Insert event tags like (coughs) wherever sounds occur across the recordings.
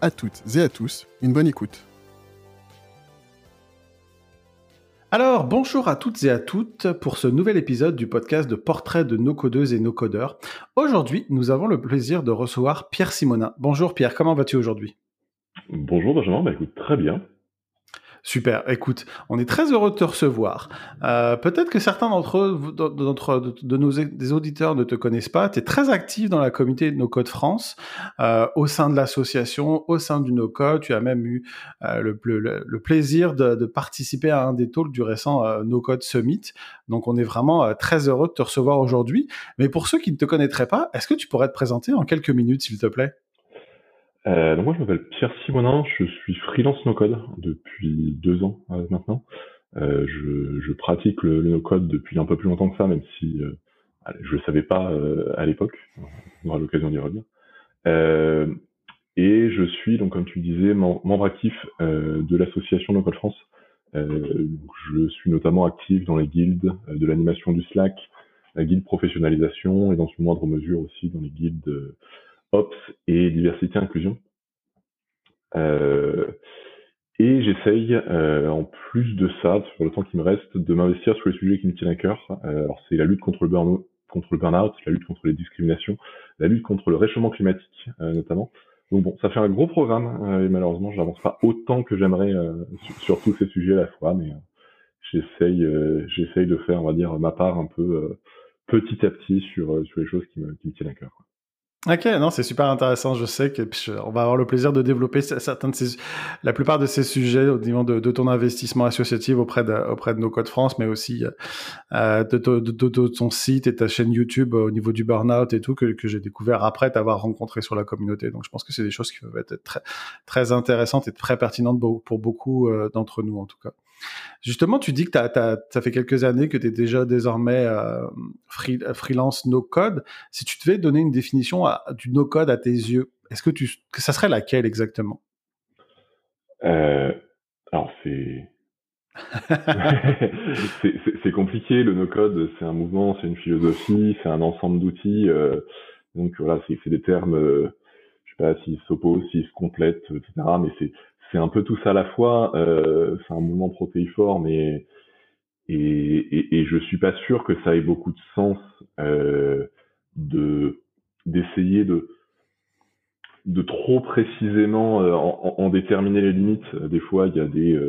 à toutes et à tous une bonne écoute. Alors, bonjour à toutes et à toutes pour ce nouvel épisode du podcast de portraits de nos codeuses et nos codeurs. Aujourd'hui, nous avons le plaisir de recevoir Pierre Simonin. Bonjour Pierre, comment vas-tu aujourd'hui? Bonjour Benjamin, bah écoute, très bien. Super. Écoute, on est très heureux de te recevoir. Euh, Peut-être que certains d'entre eux, de, nos des auditeurs ne te connaissent pas. Tu es très actif dans la communauté No Code France, euh, au sein de l'association, au sein du No Code. Tu as même eu euh, le, le, plaisir de, de, participer à un des talks du récent No Code Summit. Donc, on est vraiment très heureux de te recevoir aujourd'hui. Mais pour ceux qui ne te connaîtraient pas, est-ce que tu pourrais te présenter en quelques minutes, s'il te plaît? Euh, donc moi je m'appelle Pierre Simonin, je suis freelance no-code depuis deux ans euh, maintenant. Euh, je, pratique le, le no-code depuis un peu plus longtemps que ça, même si je ne savais pas à l'époque. On aura l'occasion d'y revenir. Et je suis donc comme tu disais membre actif de l'association No-code France. je suis notamment actif dans les guildes de l'animation du Slack, la guilde professionnalisation et dans une moindre mesure aussi dans les guildes Et diversité inclusion. Euh, et j'essaye, euh, en plus de ça, sur le temps qui me reste, de m'investir sur les sujets qui me tiennent à cœur. Euh, alors c'est la lutte contre le burn contre le burn-out, la lutte contre les discriminations, la lutte contre le réchauffement climatique notamment. Donc bon, ça fait un gros programme et malheureusement, je n'avance pas autant que j'aimerais sur, tous ces sujets à la fois, mais j'essaye, j'essaye de faire, on va dire, ma part un peu petit à petit sur sur les choses qui me tiennent à cœur. Ok, non, c'est super intéressant. Je sais que on va avoir le plaisir de développer certains de ces, la plupart de ces sujets au niveau de, ton investissement associatif auprès de, auprès de nos codes France, mais aussi euh, de, de, ton site et ta chaîne YouTube au niveau du burn-out et tout que, que j'ai découvert après t'avoir rencontré sur la communauté. Donc, je pense que c'est des choses qui peuvent être très, très intéressantes et très pertinentes pour beaucoup euh, d'entre nous, en tout cas. Justement, tu dis que t'as, t'as, ça fait quelques années que tu es déjà désormais euh, free, freelance no-code. Si tu devais donner une définition à, du no-code à tes yeux, est-ce que, tu, que ça serait laquelle exactement? Euh, Alors, c'est... c'est, (laughs) (laughs) c'est, c'est compliqué, le no-code, c'est un mouvement, c'est une philosophie, c'est un ensemble d'outils. Euh, donc voilà, c'est, c'est des termes, euh, je sais pas s'ils s'opposent, s'ils se complètent, etc. Mais c'est, c'est un peu tout ça à la fois. Euh, c'est un mouvement protéiforme et, et, et, je suis pas sûr que ça ait beaucoup de sens euh, de d'essayer de de trop précisément euh, en, déterminer les limites. Des fois, il y a des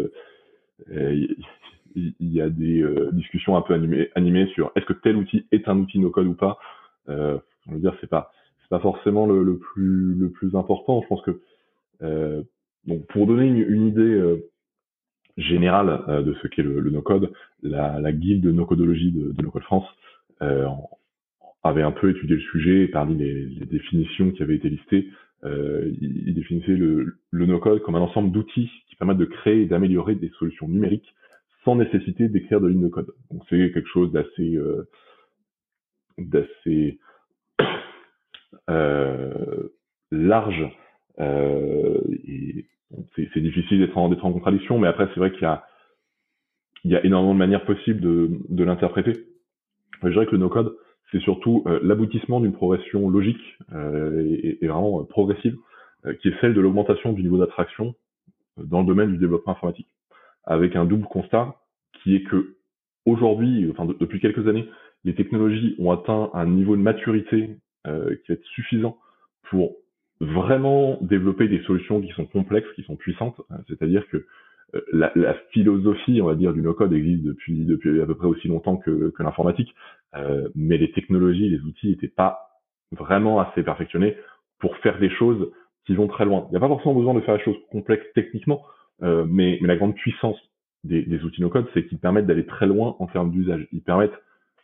il y a des discussions un peu animées, animées sur est-ce que tel outil est un outil no code ou pas. Euh, je veux dire, c'est pas c'est pas forcément le, plus le plus important. Je pense que donc, pour donner une, idée euh, générale euh, de ce qu'est le, le no-code, la, la, guilde de no-codologie de, de No-Code France euh, avait un peu étudié le sujet et parmi les, définitions qui avaient été listées, il, définissait le, no-code comme un ensemble d'outils qui permettent de créer et d'améliorer des solutions numériques sans nécessité d'écrire de lignes de code. Donc c'est quelque chose d'assez d'assez (coughs) large et c'est difficile d'être en, en contradiction, mais après c'est vrai qu'il y a il y a énormément de manières possibles de, de l'interpréter. Je dirais que le no-code, c'est surtout euh, l'aboutissement d'une progression logique euh, et, vraiment euh, progressive, euh, qui est celle de l'augmentation du niveau d'attraction dans le domaine du développement informatique, avec un double constat qui est que aujourd'hui, enfin de, depuis quelques années, les technologies ont atteint un niveau de maturité qui est suffisant pour vraiment développer des solutions qui sont complexes, qui sont puissantes. C'est-à-dire que la, la, philosophie, on va dire, du no-code existe depuis, depuis à peu près aussi longtemps que, que l'informatique, euh, mais les technologies, les outils n'étaient pas vraiment assez perfectionnés pour faire des choses qui vont très loin. Il n'y a pas forcément besoin de faire des choses complexes techniquement, euh, mais, mais, la grande puissance des, des outils no-code, c'est qu'ils permettent d'aller très loin en termes d'usage. Ils permettent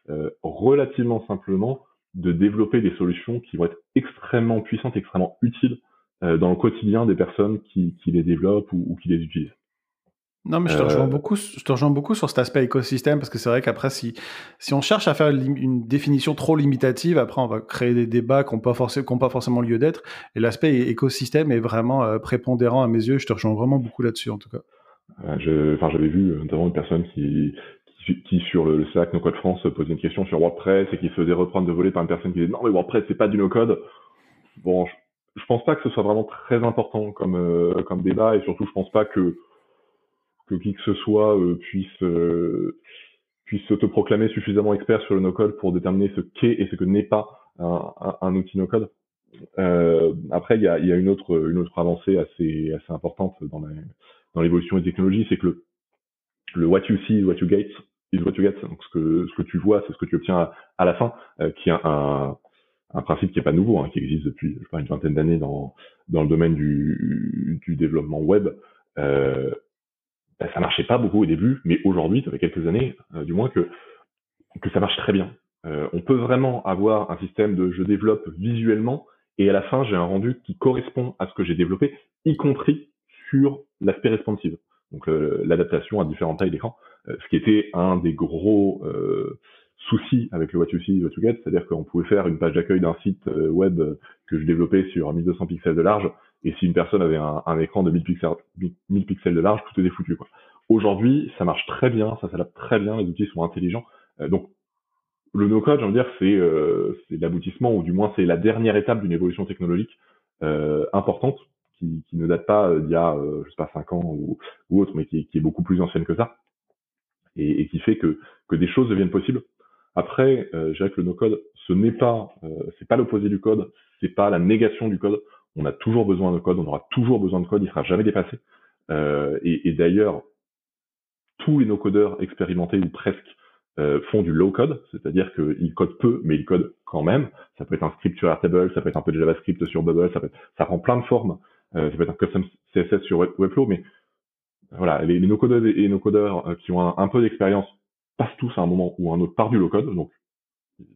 euh, relativement simplement de développer des solutions qui vont être extrêmement puissantes, extrêmement utiles dans le quotidien des personnes qui, qui les développent ou, ou qui les utilisent. Non, mais je te, rejoins beaucoup, je te rejoins beaucoup sur cet aspect écosystème parce que c'est vrai qu'après, si, si on cherche à faire une définition trop limitative, après, on va créer des débats qui n'ont pas, forcément, pas forcément lieu d'être. Et l'aspect écosystème est vraiment euh, prépondérant à mes yeux. Je te rejoins vraiment beaucoup là-dessus, en tout cas. Euh, enfin, j'avais vu notamment une personne qui, qui, sur le, Slack No Code France posait une question sur WordPress et qui se faisait reprendre de voler par une personne qui disait non mais WordPress c'est pas du no code. Bon, je, je, pense pas que ce soit vraiment très important comme euh, comme débat et surtout je pense pas que que qui que ce soit euh, puisse euh, puisse s'autoproclamer suffisamment expert sur le no-code pour déterminer ce qu'est et ce que n'est pas un, un, outil no-code. Euh, après, il y a, y a, une autre une autre avancée assez assez importante dans la, dans l'évolution des technologies, c'est que le le what you see is what you get is what you get. Donc ce que ce que tu vois, c'est ce que tu obtiens à, la fin, euh, qui est un, un principe qui est pas nouveau, hein, qui existe depuis je sais une vingtaine d'années dans dans le domaine du du développement web. Euh, ben, ça marchait pas beaucoup au début, mais aujourd'hui, ça fait quelques années, euh, du moins, que, que ça marche très bien. Euh, on peut vraiment avoir un système de je développe visuellement et à la fin, j'ai un rendu qui correspond à ce que j'ai développé, y compris sur l'aspect responsive. Donc l'adaptation à différentes tailles d'écran, ce qui était un des gros soucis avec le What You See, What You Get, c'est-à-dire qu'on pouvait faire une page d'accueil d'un site web que je développais sur 1200 pixels de large, et si une personne avait un, écran de 1000 pixels, 1000 pixels de large, tout était foutu. Quoi. Aujourd'hui, ça marche très bien, ça s'adapte très bien, les outils sont intelligents. Euh, donc, le no-code, j'ai envie de dire, c'est euh, l'aboutissement, ou du moins c'est la dernière étape d'une évolution technologique euh, importante, qui, ne date pas d'il y a, euh, je sais pas, 5 ans ou, autre, mais qui, est beaucoup plus ancienne que ça, et, et, qui fait que, que des choses deviennent possibles. Après, euh, je dirais que le no-code, ce n'est pas, euh, c'est pas l'opposé du code, c'est pas la négation du code, on a toujours besoin de code, on aura toujours besoin de code, il sera jamais dépassé. Euh, et, et d'ailleurs, tous les no-codeurs expérimentés ou presque euh, font du low code, c'est-à-dire qu'ils codent peu, mais ils codent quand même. Ça peut être un script sur Airtable, ça peut être un peu de JavaScript sur Bubble, ça, peut ça prend plein de formes. Euh, ça peut être un custom CSS sur Webflow, mais voilà, les, no-codeurs et no-codeurs euh, qui ont un, peu d'expérience passent tous à un moment ou un autre par du low code. Donc,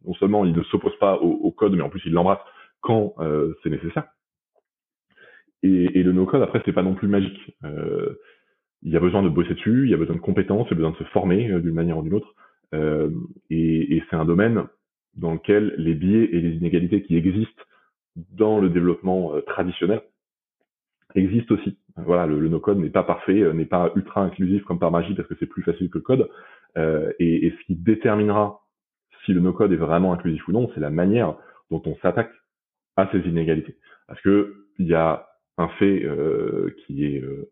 non seulement ils ne s'opposent pas au, code, mais en plus ils l'embrassent quand euh, c'est nécessaire. Et, et le no-code, après, c'est pas non plus magique. Euh, il y a besoin de bosser dessus, il y a besoin de compétences, il y a besoin de se former d'une manière ou d'une autre. Et, et c'est un domaine dans lequel les biais et les inégalités qui existent dans le développement traditionnel existent aussi. Voilà, le, le no-code n'est pas parfait, euh, n'est pas ultra inclusif comme par magie parce que c'est plus facile que le code. Et, et, ce qui déterminera si le no-code est vraiment inclusif ou non, c'est la manière dont on s'attaque à ces inégalités. Parce que il y a un fait euh, qui est euh,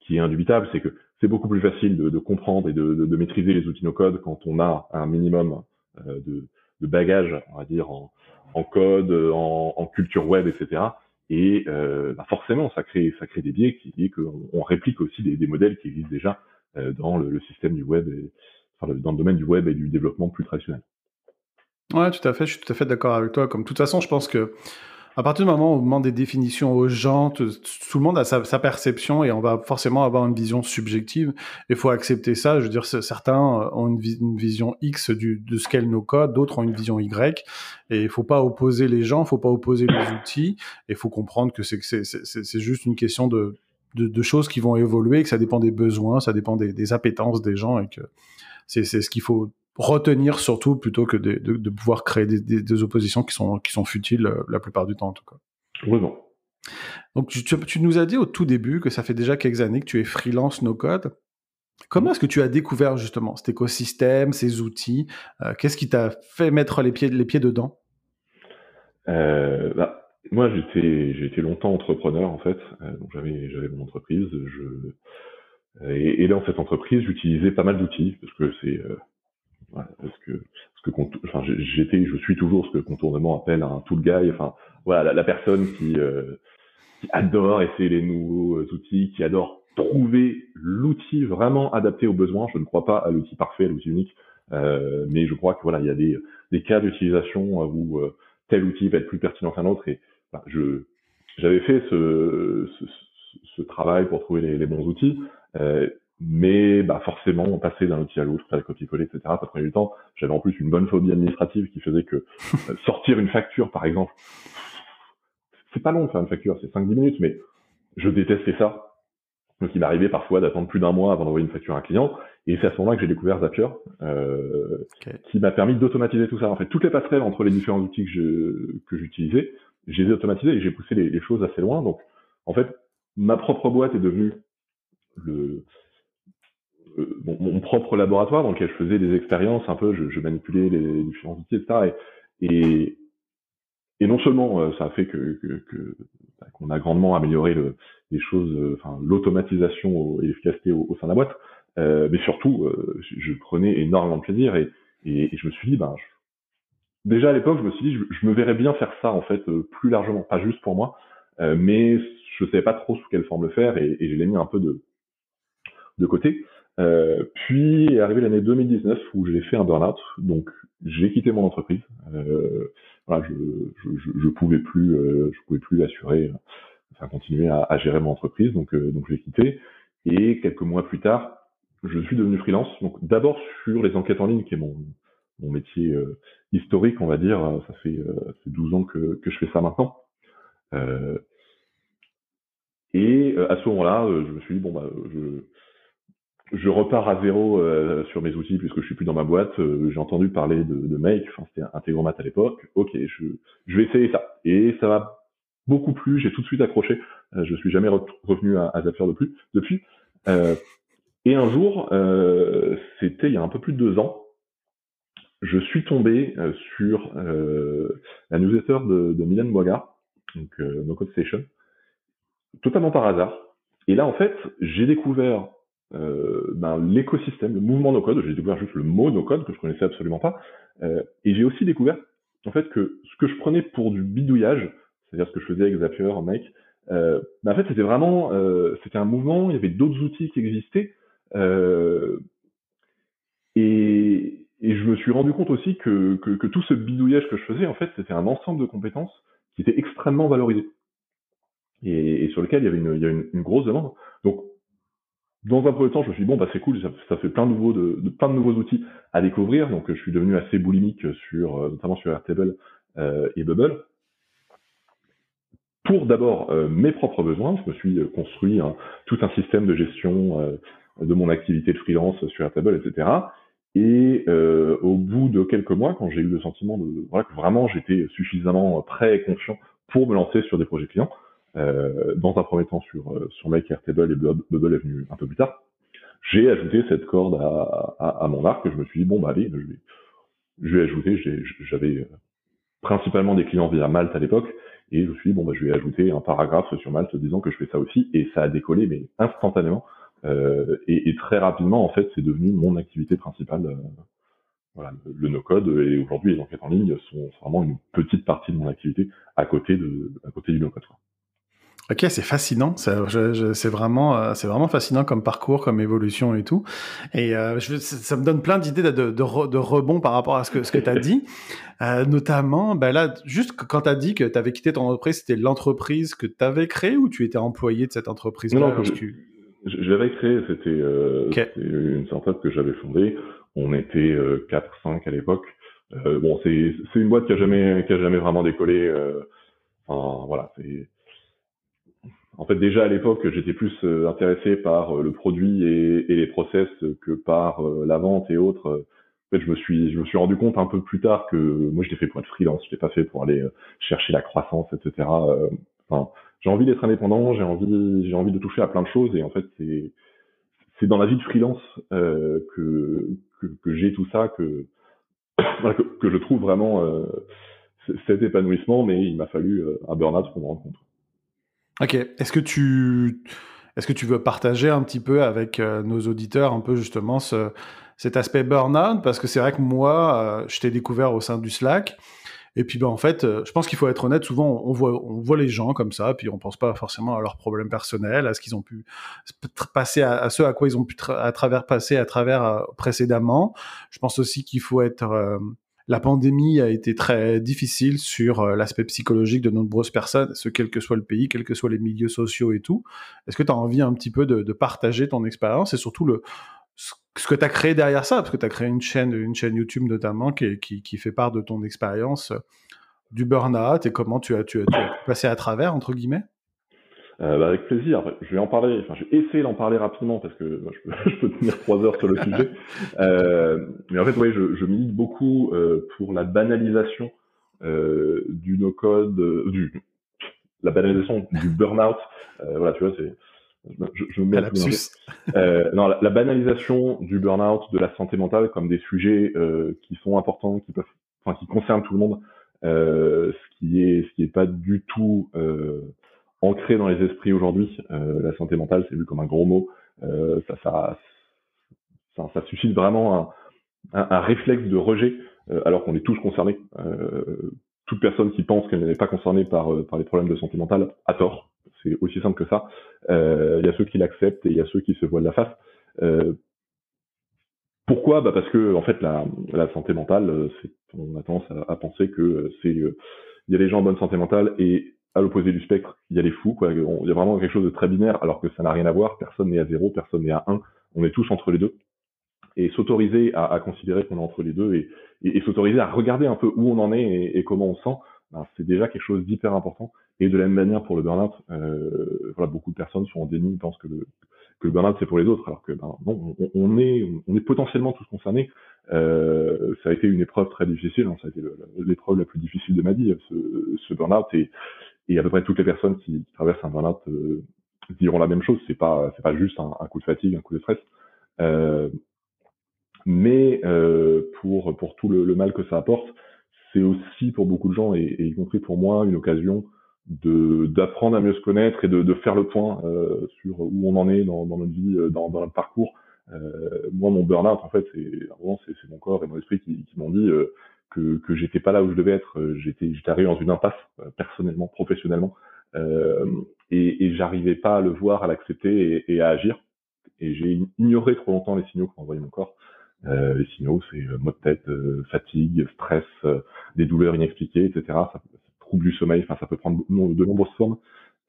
qui est indubitable, c'est que c'est beaucoup plus facile de, de comprendre et de, de, de, maîtriser les outils no-code quand on a un minimum euh, de, de bagage, on va dire, en, en code, en, en, culture web, etc. Et euh, bah forcément, ça crée, ça crée des biais qui dit qu'on on réplique aussi des, des, modèles qui existent déjà euh, dans le, le, système du web, et, enfin, dans le domaine du web et du développement plus traditionnel. Ouais, tout à fait. Je suis tout à fait d'accord avec toi. Comme de toute façon, je pense que à partir du moment où on demande des définitions aux gens, tout, le monde a sa, perception et on va forcément avoir une vision subjective. Il faut accepter ça. Je veux dire, certains ont une, vision X de ce qu'est nos codes, d'autres ont une vision Y. Et il faut pas opposer les gens, il faut pas opposer les outils. Il faut comprendre que c'est juste une question de, choses qui vont évoluer, que ça dépend des besoins, ça dépend des, des appétences des gens et que c'est ce qu'il faut retenir surtout plutôt que de, de, de pouvoir créer des, des, des, oppositions qui sont, qui sont futiles euh, la plupart du temps en tout cas. Non. Donc tu, tu, nous as dit au tout début que ça fait déjà quelques années que tu es freelance no code. Comment est-ce que tu as découvert justement cet écosystème, ces outils euh, Qu'est-ce qui t'a fait mettre les pieds, les pieds dedans? Euh, bah, Moi, j'étais, j'ai été longtemps entrepreneur en fait. Euh, donc j'avais, j'avais mon entreprise. Je, et, et, dans cette entreprise, j'utilisais pas mal d'outils parce que c'est voilà, parce que ce que enfin, j'étais, je suis toujours ce que contournement appelle un tool guy. Enfin, voilà, la, personne qui, euh, qui adore essayer les nouveaux outils, qui adore trouver l'outil vraiment adapté aux besoins. Je ne crois pas à l'outil parfait, à l'outil unique, euh, mais je crois que voilà, il y a des, des cas d'utilisation où euh, tel outil va être plus pertinent qu'un autre. Et enfin, je, j'avais fait ce, ce, ce, travail pour trouver les, les bons outils. Mais bah forcément on passait d'un outil à l'autre, faire le copier-coller, etc. Ça prenait du temps. J'avais en plus une bonne phobie administrative qui faisait que euh, (laughs) sortir une facture, par exemple, c'est pas long de faire une facture, c'est 5-10 minutes, mais je détestais ça. Donc il m'arrivait parfois d'attendre plus d'un mois avant d'envoyer une facture à un client, et c'est à ce moment-là que j'ai découvert Zapier, euh, qui m'a permis d'automatiser tout ça. En fait, toutes les passerelles entre les différents outils que je que j'utilisais, j'ai les ai automatisées et j'ai poussé les, les, choses assez loin. Donc, en fait, ma propre boîte est devenue le mon, mon, propre laboratoire dans lequel je faisais des expériences un peu, je, manipulais les différents outils, etc. Et, et, et non seulement euh, ça a fait que, bah, qu'on a grandement amélioré le, les choses, euh, enfin l'automatisation et l'efficacité au, sein de la boîte, euh, mais surtout euh, je, prenais énormément de plaisir et, et, je me suis dit, ben, déjà à l'époque, je me suis dit, je, je, me verrais bien faire ça en fait plus largement, pas juste pour moi, mais je savais pas trop sous quelle forme le faire et, et je l'ai mis un peu de de côté. Euh, puis est arrivée l'année 2019 où j'ai fait un burn-out, donc j'ai quitté mon entreprise. Euh, voilà, je, je, pouvais plus, euh, je pouvais plus assurer, enfin continuer à, gérer mon entreprise, donc euh, donc j'ai quitté. Et quelques mois plus tard, je suis devenu freelance. Donc d'abord sur les enquêtes en ligne, qui est mon métier historique, on va dire. Ça fait, ça fait 12 ans que que je fais ça maintenant. et à ce moment-là, je me suis dit bon bah je je repars à zéro euh, sur mes outils puisque je suis plus dans ma boîte. Euh, j'ai entendu parler de, de Make, enfin c'était Integromat à l'époque. Ok, je, je vais essayer ça. Et ça m'a beaucoup plu. J'ai tout de suite accroché. Euh, je suis jamais revenu à, à Zapier de plus, depuis. Euh, et un jour, euh, c'était il y a un peu plus de deux ans, je suis tombé sur la newsletter de, de Milan Boigard, donc No Code Station, totalement par hasard. Et là, en fait, j'ai découvert euh, ben, l'écosystème, le mouvement no code. J'ai découvert juste le mot no code que je connaissais absolument pas. Euh, et j'ai aussi découvert en fait que ce que je prenais pour du bidouillage, c'est-à-dire ce que je faisais avec Zapier, Make, euh, ben, en fait c'était vraiment euh, c'était un mouvement. Il y avait d'autres outils qui existaient. Euh, et, et, je me suis rendu compte aussi que, que, que tout ce bidouillage que je faisais, en fait, c'était un ensemble de compétences qui étaient extrêmement valorisées et, et sur lequel il y avait une, il y a une grosse demande. Donc dans un premier temps, je me suis dit, bon, bah, c'est cool, ça, fait plein de, nouveaux, de, de, de outils à découvrir. Donc, je suis devenu assez boulimique sur, euh, notamment sur Airtable euh, et Bubble. Pour d'abord euh, mes propres besoins, je me suis construit tout un système de gestion de mon activité de freelance sur Airtable, etc. Et au bout de quelques mois, quand j'ai eu le sentiment de que vraiment j'étais suffisamment prêt et confiant pour me lancer sur des projets clients, dans un premier temps sur, euh, sur Airtable et Bubble est venu un peu plus tard. J'ai ajouté cette corde à, à, à, mon arc et je me suis dit, bon, bah allez, je vais, je vais ajouter, j'avais euh, principalement des clients via Malte à l'époque, et je me suis dit, bon, bah, je vais ajouter un paragraphe sur Malte disant que je fais ça aussi, et ça a décollé, mais instantanément. Euh, et, et, très rapidement, en fait, c'est devenu mon activité principale. Euh, voilà, le, le no-code, et aujourd'hui, les enquêtes en ligne sont vraiment une petite partie de mon activité à côté, de, à côté du no-code. Ok, c'est fascinant. C'est vraiment, euh, c'est vraiment fascinant comme parcours, comme évolution et tout. Et euh, je, ça me donne plein d'idées de, de, de, rebond par rapport à ce que ce que tu as dit. Euh, notamment, ben là, juste quand tu as dit que tu avais quitté ton entreprise, c'était l'entreprise que tu avais créée ou tu étais employé de cette entreprise Non, non je, je l'avais créée. C'était euh, okay. une startup que j'avais fondée. On était euh, 4-5 à l'époque. Bon, c'est une boîte qui a jamais, qui a jamais vraiment décollé. Enfin, voilà, c'est en fait, déjà à l'époque, j'étais plus euh, intéressé par euh, le produit et, et, les process que par euh, la vente et autres. En fait, je me suis, je me suis rendu compte un peu plus tard que moi, j'étais fait pour être freelance. Je n'étais pas fait pour aller chercher la croissance, etc. Enfin, j'ai envie d'être indépendant, j'ai envie, j'ai envie de toucher à plein de choses. Et en fait, c'est, c'est dans la vie de freelance euh, que, que, que j'ai tout ça, que, (coughs) que, que, je trouve vraiment euh, cet épanouissement. Mais il m'a fallu un burn-out pour me rendre compte. Ok. Est-ce que tu est-ce que tu veux partager un petit peu avec euh, nos auditeurs un peu justement ce, cet aspect burn-out? Parce que c'est vrai que moi, euh, je t'ai découvert au sein du Slack. Et puis, ben, en fait, euh, je pense qu'il faut être honnête. Souvent, on voit, on voit les gens comme ça, puis on pense pas forcément à leurs problèmes personnels, à ce qu'ils ont pu passer, à, ce à quoi ils ont pu à travers passer à travers précédemment. Je pense aussi qu'il faut être euh, la pandémie a été très difficile sur euh, l'aspect psychologique de nombreuses personnes, ce quel que soit le pays, quels que soient les milieux sociaux et tout. Est-ce que tu as envie un petit peu de, partager ton expérience et surtout le ce que tu as créé derrière ça, parce que tu as créé une chaîne, une chaîne YouTube notamment qui, qui, qui, fait part de ton expérience du burn-out et comment tu as, tu, as, tu as passé à travers, entre guillemets? Euh, bah avec plaisir. Je vais en parler. Enfin, je vais essayer d'en parler rapidement parce que je, peux, (laughs) je, peux, tenir trois heures sur le sujet. (laughs) Euh, mais en fait, oui, je, je milite beaucoup euh, pour la banalisation euh, du no-code, du la banalisation du burn-out. voilà, tu vois, c'est je, je, me mets euh, non, la, la, banalisation du burn-out, de la santé mentale, comme des sujets euh, qui sont importants, qui peuvent, enfin, qui concernent tout le monde, euh, ce qui est, ce qui est pas du tout euh, ancré dans les esprits aujourd'hui. Euh, la santé mentale, c'est vu comme un gros mot. Euh, ça, ça, ça, ça, suscite vraiment un, un, réflexe de rejet, alors qu'on est tous concernés. toute personne qui pense qu'elle n'est pas concernée par, par les problèmes de santé mentale a tort c'est aussi simple que ça. Euh, il y a ceux qui l'acceptent et il y a ceux qui se voient de la face. Euh, pourquoi? Bah Parce que en fait, la, la santé mentale, euh, on a tendance à, à penser que c'est il y a les gens en bonne santé mentale et à l'opposé du spectre, il y a les fous. Quoi. Il y a vraiment quelque chose de très binaire, alors que ça n'a rien à voir. Personne n'est à zéro, personne n'est à un. On est tous entre les deux. Et s'autoriser à, considérer qu'on est entre les deux et, s'autoriser à regarder un peu où on en est et, comment on sent, ben, c'est déjà quelque chose d'hyper important. Et de la même manière pour le burn-out, euh, voilà, beaucoup de personnes sont en déni, pensent que le, burn-out c'est pour les autres, alors que ben, non, on, est, on est potentiellement tous concernés. Euh, ça a été une épreuve très difficile, hein, ça a été l'épreuve la plus difficile de ma vie, ce, burn-out, et à peu près toutes les personnes qui, traversent un burn-out euh, diront la même chose. C'est pas, c'est pas juste un, coup de fatigue, un coup de stress. Euh, mais euh, pour pour tout le, mal que ça apporte, c'est aussi pour beaucoup de gens et, y compris pour moi une occasion de d'apprendre à mieux se connaître et de, faire le point sur où on en est dans, notre vie, dans, dans notre parcours. Moi, mon burn-out, en fait, c'est c'est mon corps et mon esprit qui, qui m'ont dit que que j'étais pas là où je devais être. Euh, j'étais j'étais arrivé dans une impasse personnellement, professionnellement, et, et j'arrivais pas à le voir, à l'accepter et, et, à agir. Et j'ai ignoré trop longtemps les signaux qu'envoyait mon corps. les signaux, c'est maux de tête, fatigue, stress, des douleurs inexpliquées, etc. Ça, trouble du sommeil, enfin ça peut prendre de nombreuses formes.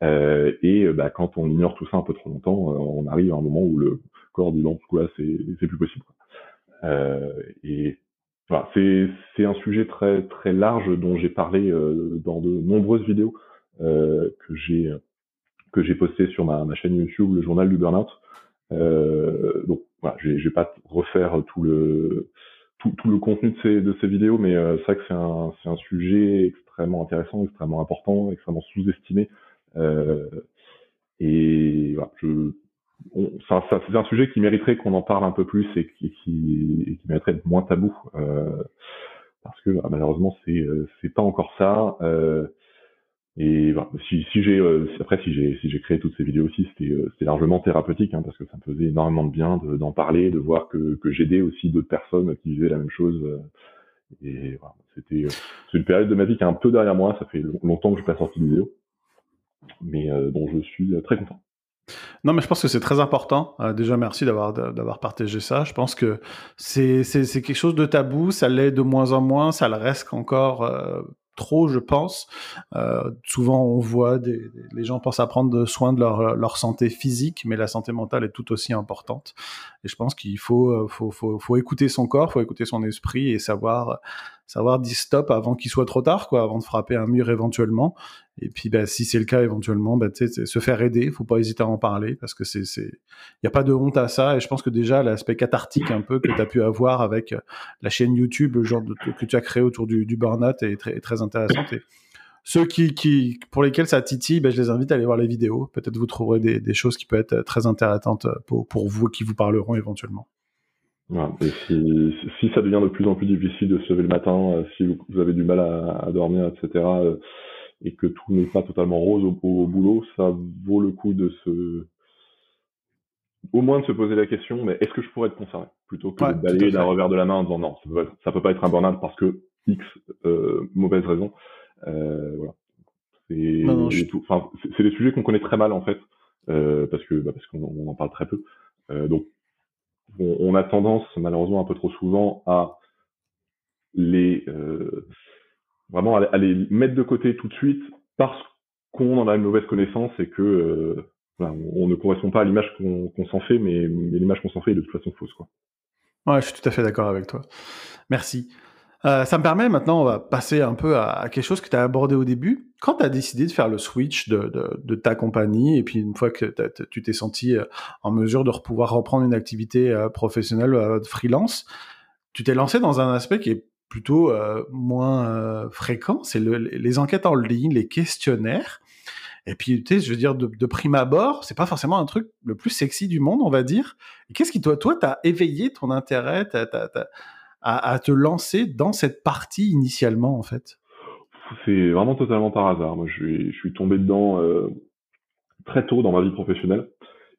Euh, et bah, quand on ignore tout ça un peu trop longtemps, euh, on arrive à un moment où le corps dit non, c'est c'est plus possible. Euh, et voilà, c'est c'est un sujet très très large dont j'ai parlé euh, dans de nombreuses vidéos euh, que j'ai que j'ai posté sur ma, chaîne YouTube, le journal du burnout. Euh, donc voilà, je vais pas refaire tout le tout, le contenu de ces, de ces vidéos, mais euh, c'est vrai que c'est un, un sujet extrêmement intéressant, extrêmement important, extrêmement sous-estimé. Euh, et voilà, je, c'est un sujet qui mériterait qu'on en parle un peu plus et qui, qui, et qui mériterait d'être moins tabou. Euh, parce que bah, malheureusement, c'est euh, c'est pas encore ça. Euh, et voilà, si, si j'ai euh, après si j'ai si j'ai créé toutes ces vidéos aussi, c'était euh, c'était largement thérapeutique hein, parce que ça me faisait énormément de bien d'en parler, de voir que que j'aidais aussi d'autres personnes qui vivaient la même chose. Euh, et voilà, c'était c'est une période de ma vie qui est un peu derrière moi. Ça fait longtemps que je n'ai pas sorti de vidéo, mais dont je suis très content. Non, mais je pense que c'est très important. Euh, déjà, merci d'avoir d'avoir partagé ça. Je pense que c'est quelque chose de tabou. Ça l'est de moins en moins. Ça le reste encore euh, trop, je pense. Euh, souvent, on voit les gens pensent à prendre soin de leur, santé physique, mais la santé mentale est tout aussi importante. Et je pense qu'il faut, faut, faut, faut, écouter son corps, faut écouter son esprit et savoir, savoir dire stop avant qu'il soit trop tard, quoi, avant de frapper un mur éventuellement. Et puis, bah, si c'est le cas éventuellement, bah, se faire aider. Faut pas hésiter à en parler parce que c'est, il y a pas de honte à ça. Et je pense que déjà l'aspect cathartique un peu que tu as pu avoir avec euh, la chaîne YouTube, le genre que tu as créé autour du, du burn-out est très, très intéressant. Et ceux qui, pour lesquels ça titille, bah, je les invite à aller voir les vidéos. Peut-être vous trouverez des, choses qui peuvent être très intéressantes pour, pour vous, qui vous parleront éventuellement. si, ça devient de plus en plus difficile de se lever le matin, euh, si vous, avez du mal à dormir, etc., et que tout n'est pas totalement rose au, au, boulot, ça vaut le coup de se au moins de se poser la question, mais est-ce que je pourrais être concerné Plutôt que ouais, de balayer d'un revers de la main en disant non, ça peut, ça peut pas être un burn parce que X euh, mauvaise raison. Euh, voilà. C'est je... des sujets qu'on connaît très mal en fait, euh, parce que bah, parce qu'on en parle très peu. Euh, donc on, on, a tendance malheureusement un peu trop souvent à les euh, vraiment à, les mettre de côté tout de suite parce qu'on en a une mauvaise connaissance et que euh, on, ne correspond pas à l'image qu'on qu s'en fait, mais, l'image qu'on s'en fait est de toute façon fausse. Quoi. Ouais, je suis tout à fait d'accord avec toi. Merci. Euh, ça me permet maintenant, on va passer un peu à, quelque chose que tu as abordé au début. Quand tu as décidé de faire le switch de, de, de, ta compagnie, et puis une fois que tu t'es senti euh, en mesure de pouvoir reprendre une activité professionnelle freelance, tu t'es lancé dans un aspect qui est plutôt moins fréquent, c'est le, les enquêtes en ligne, les questionnaires. Et puis, tu sais, je veux dire, de, prime abord, c'est pas forcément un truc le plus sexy du monde, on va dire. Qu'est-ce qui, toi, toi, t'as éveillé ton intérêt, à, te lancer dans cette partie initialement, en fait? C'est vraiment totalement par hasard. Moi, je, suis tombé dedans euh, très tôt dans ma vie professionnelle.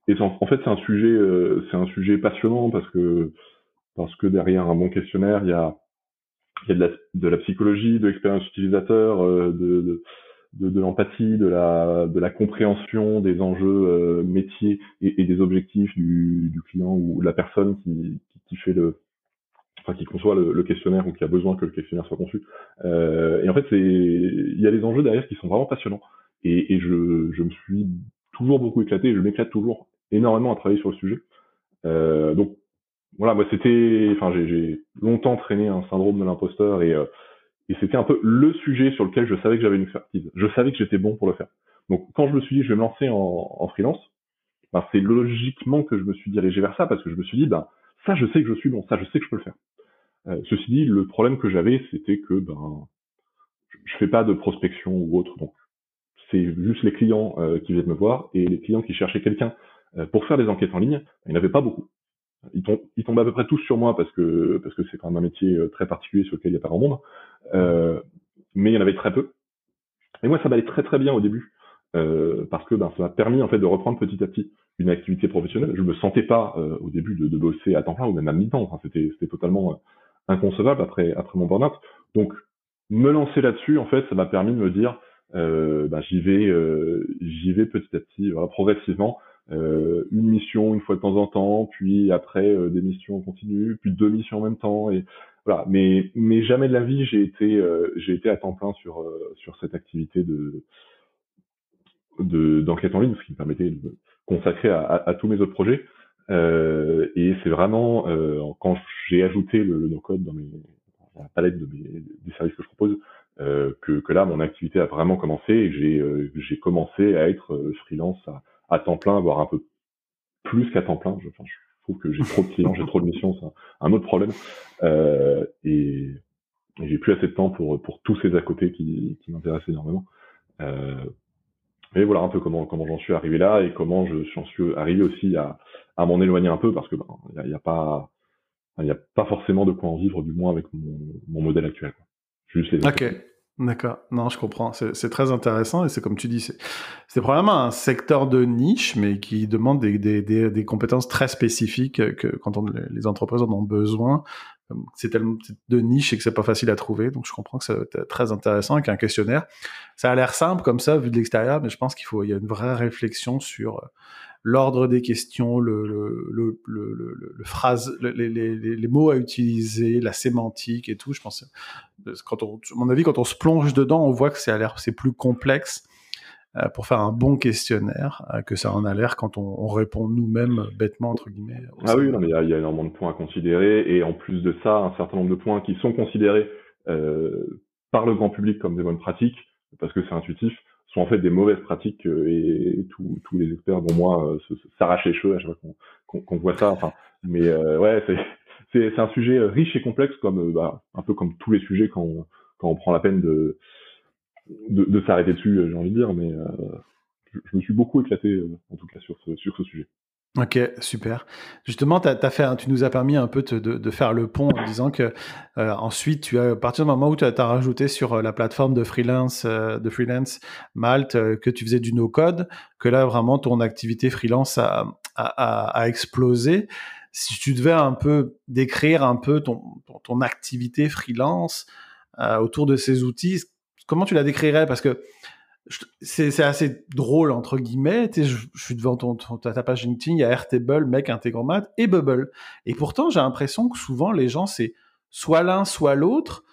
Et en, fait, c'est un sujet, euh, un sujet passionnant parce que parce que derrière un bon questionnaire, il y a, il y a de, la, de la psychologie, de l'expérience utilisateur, euh, de, de, de, l'empathie, de la, de la compréhension des enjeux métiers et, et, des objectifs du, du, client ou de la personne qui, qui, fait le, enfin qui conçoit le, questionnaire ou qui a besoin que le questionnaire soit conçu. Euh, et en fait, c'est il y a des enjeux derrière qui sont vraiment passionnants. Et, et je, je me suis toujours beaucoup éclaté, je m'éclate toujours énormément à travailler sur le sujet. Euh, donc voilà, moi c'était, enfin j'ai longtemps traîné un syndrome de l'imposteur et, euh, et c'était un peu le sujet sur lequel je savais que j'avais une expertise. Je savais que j'étais bon pour le faire. Donc quand je me suis dit je vais me lancer en, en freelance, ben, c'est logiquement que je me suis dirigé vers ça parce que je me suis dit ben ça je sais que je suis bon, ça je sais que je peux le faire. Euh, ceci dit, le problème que j'avais, c'était que ben, je fais pas de prospection ou autre, donc c'est juste les clients euh, qui viennent me voir et les clients qui cherchaient quelqu'un euh, pour faire des enquêtes en ligne, il n'y en avait pas beaucoup. Ils, tombent, ils tombent à peu près tous sur moi parce que parce que c'est quand même un métier très particulier sur lequel il n'y a pas grand monde, mais il y en avait très peu. Et moi, ça m'allait très très bien au début. parce que ben, ça m'a permis en fait de reprendre petit à petit une activité professionnelle. Je me sentais pas au début de, de, bosser à temps plein ou même à mi-temps. C'était c'était totalement inconcevable après après mon burn-out. Donc me lancer là-dessus, en fait, ça m'a permis de me dire, euh, bah, j'y vais, euh, j'y vais petit à petit, voilà, progressivement. Euh, une mission une fois de temps en temps, puis après euh, des missions en continu, puis deux missions en même temps, et voilà. Mais mais jamais de la vie j'ai été euh, j'ai été à temps plein sur sur cette activité de de d'enquête en ligne, ce qui me permettait de me consacrer à, à tous mes autres projets. Euh, et c'est vraiment euh, quand j'ai ajouté le, le no-code dans, dans la palette de mes, des services que je propose, euh, que, que, là mon activité a vraiment commencé et j'ai euh, j'ai commencé à être euh, freelance à, à, temps plein, voire un peu plus qu'à temps plein. Je, enfin, je trouve que j'ai trop de clients, j'ai trop de missions, c'est un autre problème. Euh, et, et j'ai plus assez de temps pour pour tous ces à côté qui, qui m'intéressent énormément. Euh, et voilà un peu comment comment j'en suis arrivé là et comment je j'en suis arrivé aussi à, à m'en éloigner un peu parce que ben n'y a, a, pas il y a pas forcément de quoi en vivre du moins avec mon, mon modèle actuel. Quoi. Juste les d'accord. Non, je comprends. C'est très intéressant et c'est comme tu dis, c'est probablement un secteur de niche mais qui demande des, des, des, des compétences très spécifiques que quand on, les entreprises en ont besoin c'est tellement de niche et que c'est pas facile à trouver. Donc, je comprends que c'est très intéressant avec un questionnaire. Ça a l'air simple comme ça, vu de l'extérieur, mais je pense qu'il faut, il y a une vraie réflexion sur euh, l'ordre des questions, le, phrase, les, mots à utiliser, la sémantique et tout. Je pense, quand on, à mon avis, quand on se plonge dedans, on voit que c'est l'air, c'est plus complexe euh, pour faire un bon questionnaire euh, que ça en a l'air quand on, on répond nous-mêmes bêtement entre guillemets. Ah oui, non, mais il y a, y a, énormément de points à considérer et en plus de ça, un certain nombre de points qui sont considérés euh, par le grand public comme des bonnes pratiques parce que c'est intuitif sont en fait des mauvaises pratiques euh, et, tous les experts, dont moi, s'arrachent les cheveux à chaque fois qu'on qu voit ça. Enfin, mais euh, ouais, c'est c'est un sujet riche et complexe comme bah, un peu comme tous les sujets quand on, quand on prend la peine de de, de s'arrêter dessus, euh, j'ai envie de dire, mais euh, je, me suis beaucoup éclaté, euh, en tout cas, sur ce, sur ce sujet. Ok, super. Justement, as, as fait, tu nous as permis un peu de, de, faire le pont en disant que ensuite, tu as, à partir du moment où tu as, rajouté sur la plateforme de freelance, de freelance Malte, que tu faisais du no-code, que là vraiment ton activité freelance a, a, explosé. Si tu devais un peu décrire un peu ton, ton activité freelance autour de ces outils, comment tu la décrirais? Parce que c'est assez drôle entre guillemets. Je, je, suis devant ton, ta page LinkedIn, il y a Airtable, Mec, Integromat et Bubble. Et pourtant, j'ai l'impression que souvent les gens c'est soit l'un, soit l'autre.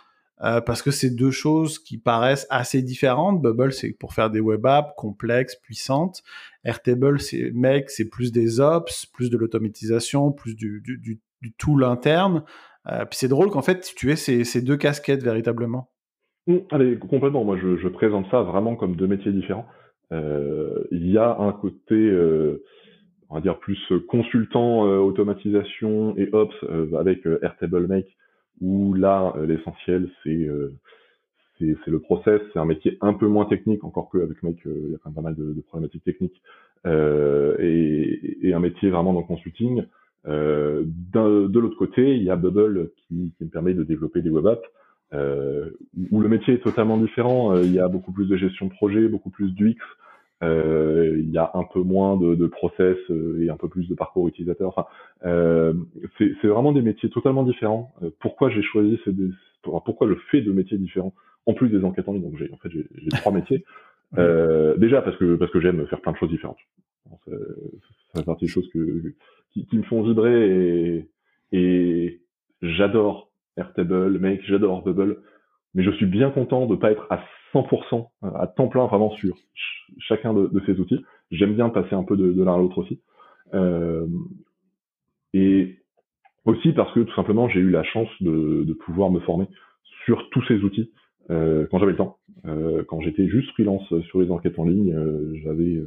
Euh, parce que c'est deux choses qui paraissent assez différentes. Bubble, c'est pour faire des web apps complexes, puissantes. Airtable, c'est mec, c'est plus des ops, plus de l'automatisation, plus du, du, du, du tool interne. puis c'est drôle qu'en fait tu aies ces, deux casquettes véritablement. Mmh, allez, complètement. Moi, je, présente ça vraiment comme deux métiers différents. Il y a un côté, on va dire, plus consultant, automatisation et ops avec Airtable Make, où là, l'essentiel, c'est c'est le process, c'est un métier un peu moins technique, encore que avec euh, il y a quand même pas mal de, problématiques techniques, euh, et, et, un métier vraiment dans consulting. Euh, de l'autre côté, il y a Bubble qui, qui, me permet de développer des web apps, euh, où le métier est totalement différent. Euh, il y a beaucoup plus de gestion de projet, beaucoup plus d'UX, euh, il y a un peu moins de, de, process et un peu plus de parcours utilisateur. Enfin, c'est vraiment des métiers totalement différents. pourquoi j'ai choisi ces, pourquoi je fais deux métiers différents en plus des enquêtes en ligne. Donc j'ai en fait j'ai trois métiers. (laughs) Euh, déjà parce que parce que j'aime faire plein de choses différentes. Ça, ça fait partie des choses que, qui, qui me font vibrer et, et j'adore Airtable, Make, j'adore Bubble, mais je suis bien content de pas être à 100% à temps plein vraiment sur chacun de, ces outils. J'aime bien passer un peu de, l'un à l'autre aussi. Euh, et aussi parce que tout simplement j'ai eu la chance de, pouvoir me former sur tous ces outils euh, quand j'avais le temps. Euh, quand j'étais juste freelance sur les enquêtes en ligne, euh, j'avais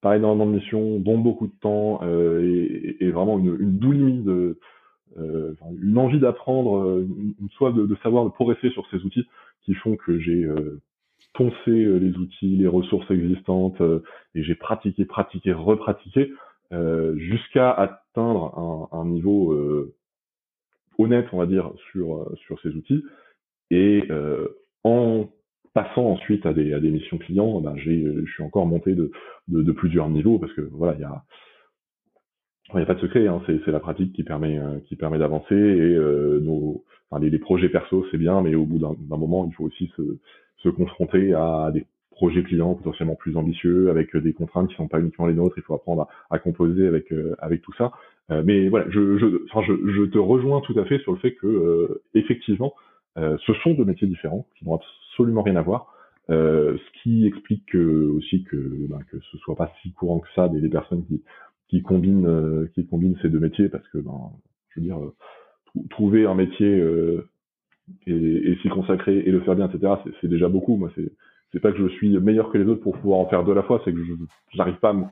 pas énormément de missions, dont beaucoup de temps et, vraiment une, une de une envie d'apprendre, une, une, soif de, savoir, de progresser sur ces outils qui font que j'ai poncé les outils, les ressources existantes et j'ai pratiqué, pratiqué, repratiqué jusqu'à atteindre un, niveau honnête, on va dire, sur sur ces outils. Et euh, en passant ensuite à des, à des missions clients, ben j'ai, je suis encore monté de, de, de, plusieurs niveaux parce que voilà, il y a, il n'y a pas de secret, hein, c'est, la pratique qui permet, euh, qui permet d'avancer et euh, nos, enfin, les, les, projets perso c'est bien, mais au bout d'un, moment il faut aussi se, se confronter à des projets clients potentiellement plus ambitieux avec des contraintes qui sont pas uniquement les nôtres. Il faut apprendre à, à composer avec euh, avec tout ça. Euh, mais voilà, je, je, enfin, je, je, te rejoins tout à fait sur le fait que euh, effectivement euh, ce sont deux métiers différents qui n'ont absolument rien à voir. Euh, ce qui explique que, aussi que, ben, que ce soit pas si courant que ça des, des personnes qui, qui combinent euh, qui combinent ces deux métiers parce que ben, je veux dire trouver un métier et, et s'y consacrer et le faire bien etc c'est déjà beaucoup moi c'est c'est pas que je suis meilleur que les autres pour pouvoir en faire deux à la fois c'est que je j'arrive pas à me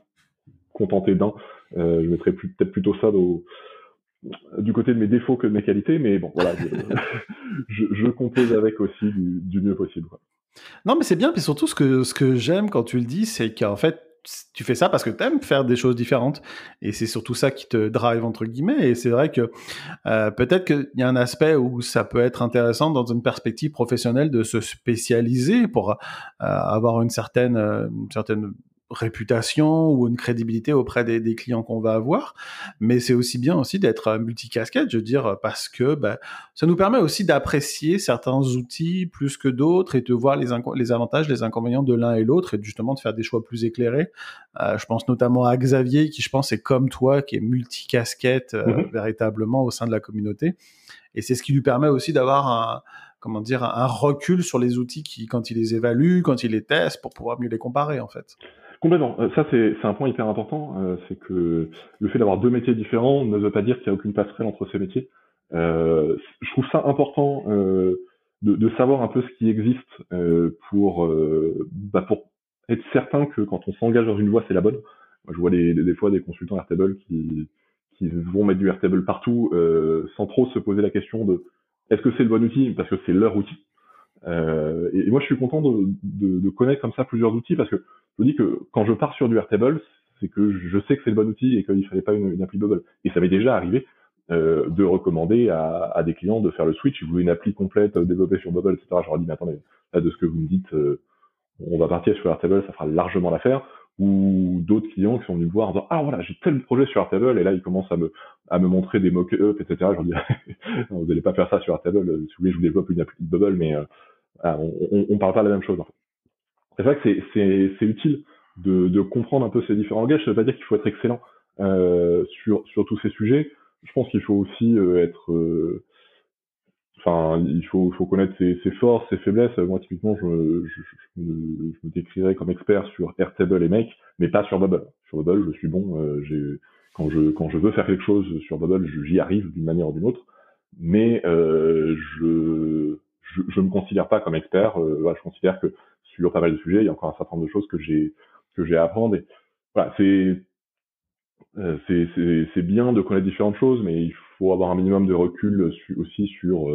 contenter d'un je mettrais peut-être plutôt ça du côté de mes défauts que de mes qualités, mais bon, voilà, je, (laughs) je, compose avec aussi du, du mieux possible. Non, mais c'est bien, puis surtout ce que, ce que j'aime quand tu le dis, c'est qu'en fait, tu fais ça parce que tu aimes faire des choses différentes. Et c'est surtout ça qui te drive entre guillemets. Et c'est vrai que euh, peut-être qu'il y a un aspect où ça peut être intéressant dans une perspective professionnelle de se spécialiser pour euh, avoir une certaine euh, une certaine réputation ou une crédibilité auprès des, des clients qu'on va avoir, mais c'est aussi bien aussi d'être multicasquette, je veux dire, parce que ben, ça nous permet aussi d'apprécier certains outils plus que d'autres et de voir les, les avantages, les inconvénients de l'un et l'autre et justement de faire des choix plus éclairés. Euh, je pense notamment à Xavier qui, je pense, est comme toi, qui est multicasquette euh, mm-hmm. véritablement au sein de la communauté, et c'est ce qui lui permet aussi d'avoir un comment dire un recul sur les outils qui, quand il les évalue, quand il les teste, pour pouvoir mieux les comparer en fait. Complètement. Euh, ça, c'est un point hyper important. Euh, c'est que le fait d'avoir deux métiers différents ne veut pas dire qu'il n'y a aucune passerelle entre ces métiers. Euh, je trouve ça important euh, de, de, savoir un peu ce qui existe euh, pour, euh, bah pour être certain que quand on s'engage dans une voie, c'est la bonne. Moi, je vois des, des, fois des consultants Airtable qui, qui vont mettre du Airtable partout sans trop se poser la question de est-ce que c'est le bon outil parce que c'est leur outil. Euh, et, moi, je suis content de, de, de, connaître comme ça plusieurs outils parce que je me dis que quand je pars sur du Airtable, c'est que je sais que c'est le bon outil et qu'il fallait pas une, appli Bubble. Et ça m'est déjà arrivé euh, de recommander à, des clients de faire le switch. Ils voulaient une appli complète euh, développée sur Bubble, etc. Je leur ai dit, mais attendez, là, de ce que vous me dites, euh, on va partir sur Airtable, ça fera largement l'affaire. Ou d'autres clients qui sont venus me voir en disant, ah voilà, j'ai tel projet sur Airtable, et là, ils commencent à me, montrer des mock-ups, etc. Je leur dis, (laughs) vous n'allez pas faire ça sur Airtable. Si vous voulez, je vous développe une appli Bubble, mais euh, on, on, parle pas de la même chose. C'est vrai que c'est utile de, de, comprendre un peu ces différents langages. Ça veut pas dire qu'il faut être excellent euh, sur, sur tous ces sujets. Je pense qu'il faut aussi euh, être, euh, enfin, il faut, faut connaître ses, ses, forces, ses faiblesses. Moi, typiquement, je, me, je, me, décrirais comme expert sur Airtable et Make, mais pas sur Bubble. Sur Bubble, je suis bon. Quand je quand je veux faire quelque chose sur Bubble, j'y arrive d'une manière ou d'une autre. mais je, je, je me considère pas comme expert. Je considère que sur pas mal de sujets, il y a encore un certain nombre de choses que j'ai que j'ai à apprendre. Voilà, c'est c'est bien de connaître différentes choses, mais il faut avoir un minimum de recul aussi sur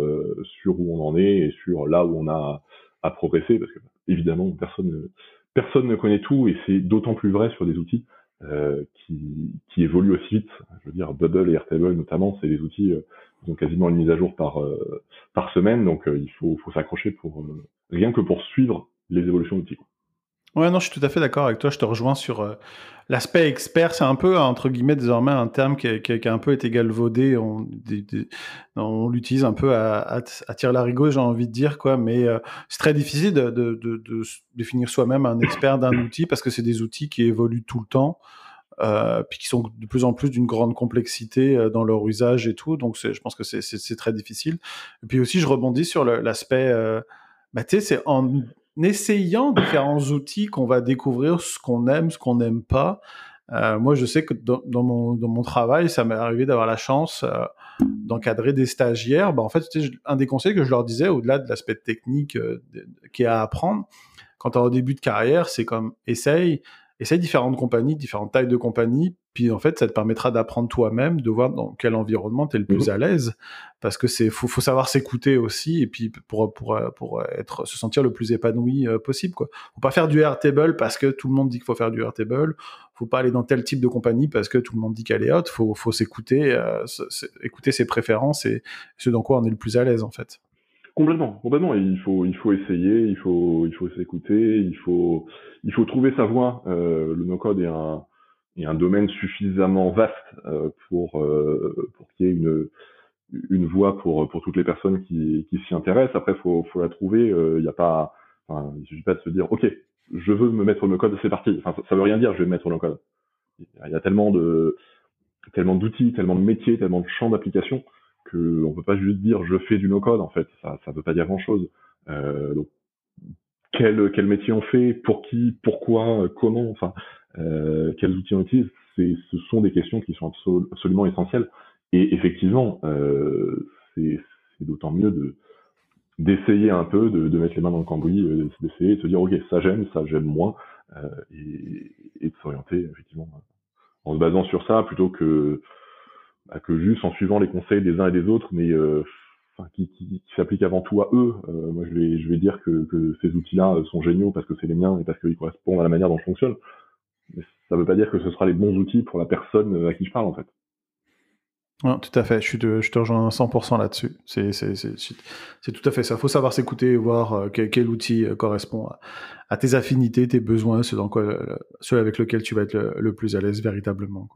sur où on en est et sur là où on a à progresser, parce que évidemment personne personne ne connaît tout et c'est d'autant plus vrai sur des outils euh, qui, qui évoluent aussi vite. Je veux dire, Bubble et Airtable notamment, c'est des outils euh, qui ont quasiment une mise à jour par euh, par semaine, donc il faut faut s'accrocher pour rien que pour suivre les évolutions d'outils. Ouais, non, je suis tout à fait d'accord avec toi. Je te rejoins sur euh, l'aspect expert. C'est un peu, entre guillemets, désormais un terme qui a, qui un peu été galvaudé. On, on l'utilise un peu à, à, à tirer l'arigot, j'ai envie de dire, quoi. Mais euh, c'est très difficile de, de, définir soi-même un expert d'un outil parce que c'est des outils qui évoluent tout le temps. Euh, puis qui sont de plus en plus d'une grande complexité dans leur usage et tout. Donc, je pense que c'est très difficile. Et puis aussi, je rebondis sur l'aspect, bah, tu sais, c'est en essayant différents outils qu'on va découvrir ce qu'on aime, ce qu'on n'aime pas. Euh, moi, je sais que dans, mon, dans mon travail, ça m'est arrivé d'avoir la chance euh, d'encadrer des stagiaires. Bah, en fait, un des conseils que je leur disais, au-delà de l'aspect technique euh, qui est à apprendre, quand tu es au début de carrière, c'est comme essaye, essaye différentes compagnies, différentes tailles de compagnies, puis en fait, ça te permettra d'apprendre toi-même, de voir dans quel environnement tu es le plus mhm. à l'aise, parce que c'est faut, faut savoir s'écouter aussi, et puis pour pour pour être se sentir le plus épanoui euh, possible quoi. Faut pas faire du Airtable parce que tout le monde dit qu'il faut faire du Airtable. Faut pas aller dans tel type de compagnie parce que tout le monde dit qu'elle est haute. Faut faut s'écouter, euh, écouter ses préférences et ce dans quoi on est le plus à l'aise en fait. Complètement, complètement. il faut, il faut essayer, il faut, il faut s'écouter, il faut, il faut trouver sa voie. Euh, le no-code est un, est un domaine suffisamment vaste euh, pour, euh, pour qu'il y ait une, une voie pour, pour toutes les personnes qui, qui s'y intéressent. Après, faut, faut la trouver. Il n'y a pas, enfin, il suffit pas de se dire, ok, je veux me mettre au no-code, c'est parti. Enfin, ça, veut rien dire, je vais me mettre au no-code. Il y a tellement de, tellement d'outils, tellement de métiers, tellement de champs d'application que on peut pas juste dire je fais du no-code en fait, ça ça veut pas dire grand-chose. Euh, donc quel quel métier on fait, pour qui, pourquoi, comment, enfin euh, quels outils on utilise, c'est ce sont des questions qui sont absolument essentielles. Et effectivement, euh, c'est d'autant mieux de d'essayer un peu, de, mettre les mains dans le cambouis, euh, d'essayer de se dire ok ça j'aime, ça j'aime moins, et, et, de s'orienter effectivement en se basant sur ça plutôt que bah, que juste en suivant les conseils des uns et des autres, mais euh, qui, qui, s'appliquent avant tout à eux. Euh, moi, je vais, dire que, ces outils-là sont géniaux parce que c'est les miens et parce qu'ils correspondent à la manière dont je fonctionne. Mais ça ne veut pas dire que ce sera les bons outils pour la personne euh, à qui je parle, en fait. Tout à fait, je, te rejoins 100% là-dessus. C'est, tout à fait ça. Il faut savoir s'écouter et voir quel, outil correspond à, tes affinités, tes besoins, ceux, avec lesquels tu vas être le, plus à l'aise véritablement.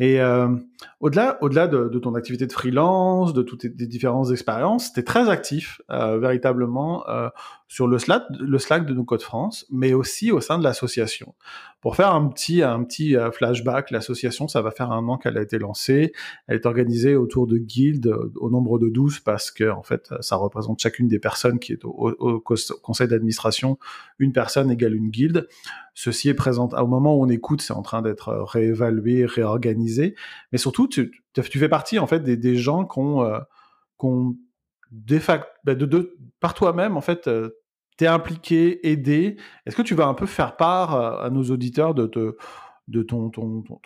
Et euh, au-delà, au-delà de, ton activité de freelance, de toutes tes, différentes expériences, tu es très actif euh, véritablement euh, sur le Slack, le Slack de nos Code France, mais aussi au sein de l'association. Pour faire un petit, un petit euh, flashback, l'association, ça va faire un an qu'elle a été lancée. Elle est organisée autour de guildes euh, au nombre de 12 parce que, en fait, ça représente chacune des personnes qui est au, conseil d'administration. Une personne égale une guilde. Ceci est présent au moment où on écoute, c'est en train d'être réévalué, réorganisé. Mais surtout, tu, fais partie, en fait, des, gens qui ont, euh, de, bah, de, de, par toi-même, en fait, t'es impliqué, aidé. Est-ce que tu vas un peu faire part euh, à nos auditeurs de, ton,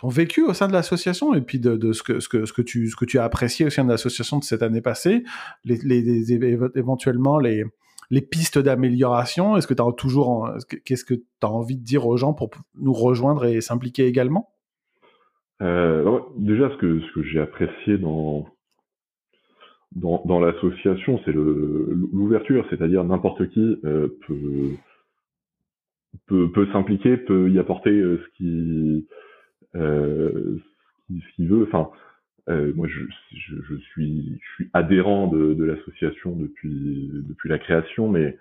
vécu au sein de l'association et puis de, ce, que, tu, as apprécié au sein de l'association de cette année passée, éventuellement les, pistes d'amélioration Est-ce que tu toujours, qu'est-ce que tu as envie de dire aux gens pour nous rejoindre et s'impliquer également? Euh, Déjà, ce que j'ai apprécié dans, dans, dans l'association, c'est l'ouverture, c'est-à-dire n'importe qui euh, peut, peut, peut s'impliquer, peut y apporter euh, ce qui euh, ce qu'il veut. Enfin, euh, moi, je, je, je, suis je suis adhérent de, de l'association depuis depuis la création, mais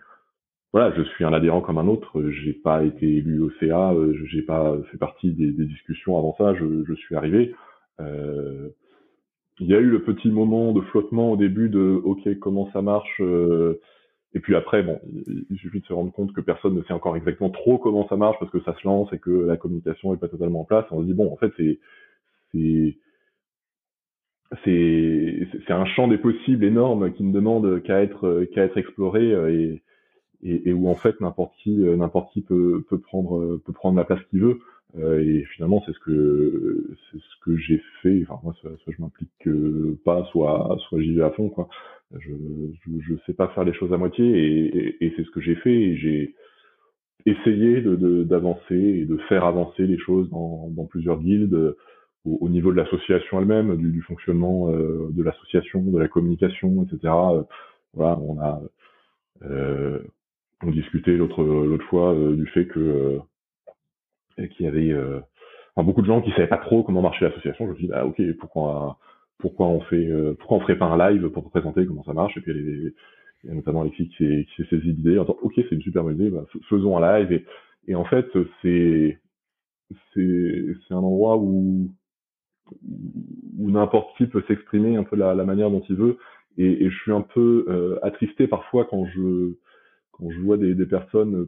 voilà, je suis un adhérent comme un autre. J'ai pas été élu au CA, euh, j'ai pas fait partie des, des, discussions avant ça. Je, je suis arrivé. Euh, il y a eu le petit moment de flottement au début de OK, comment ça marche euh, Et puis après, bon, il, suffit de se rendre compte que personne ne sait encore exactement trop comment ça marche parce que ça se lance et que la communication est pas totalement en place. On se dit bon, en fait, c'est c'est c'est c'est un champ des possibles énorme qui ne demande qu'à être qu'à être exploré et, et, et, où en fait n'importe qui n'importe qui peut peut prendre peut prendre la place qu'il veut et finalement c'est ce que c'est ce que j'ai fait. Enfin moi soit, soit je m'implique pas soit soit j'y vais à fond quoi. Je, je, je sais pas faire les choses à moitié et, et c'est ce que j'ai fait. Et j'ai essayé de d'avancer et de faire avancer les choses dans, dans plusieurs guildes au, niveau de l'association elle-même, du, du, fonctionnement euh, de l'association, de la communication, etc. Euh, voilà, on a euh, on discutait l'autre l'autre fois euh, du fait que qu'il y avait enfin, beaucoup de gens qui savaient pas trop comment marchait l'association. Je me suis dit, bah, ok, pourquoi pourquoi on fait pourquoi on ferait pas un live pour présenter comment ça marche? Et puis il y a notamment Alexis qui s'est qui saisi d'idée en disant ok c'est une super bonne idée bah, faisons un live et, et en fait c'est c'est c'est un endroit où où n'importe qui peut s'exprimer un peu la, la, manière dont il veut. Et, et je suis un peu euh, attristé parfois quand je quand je vois des, des personnes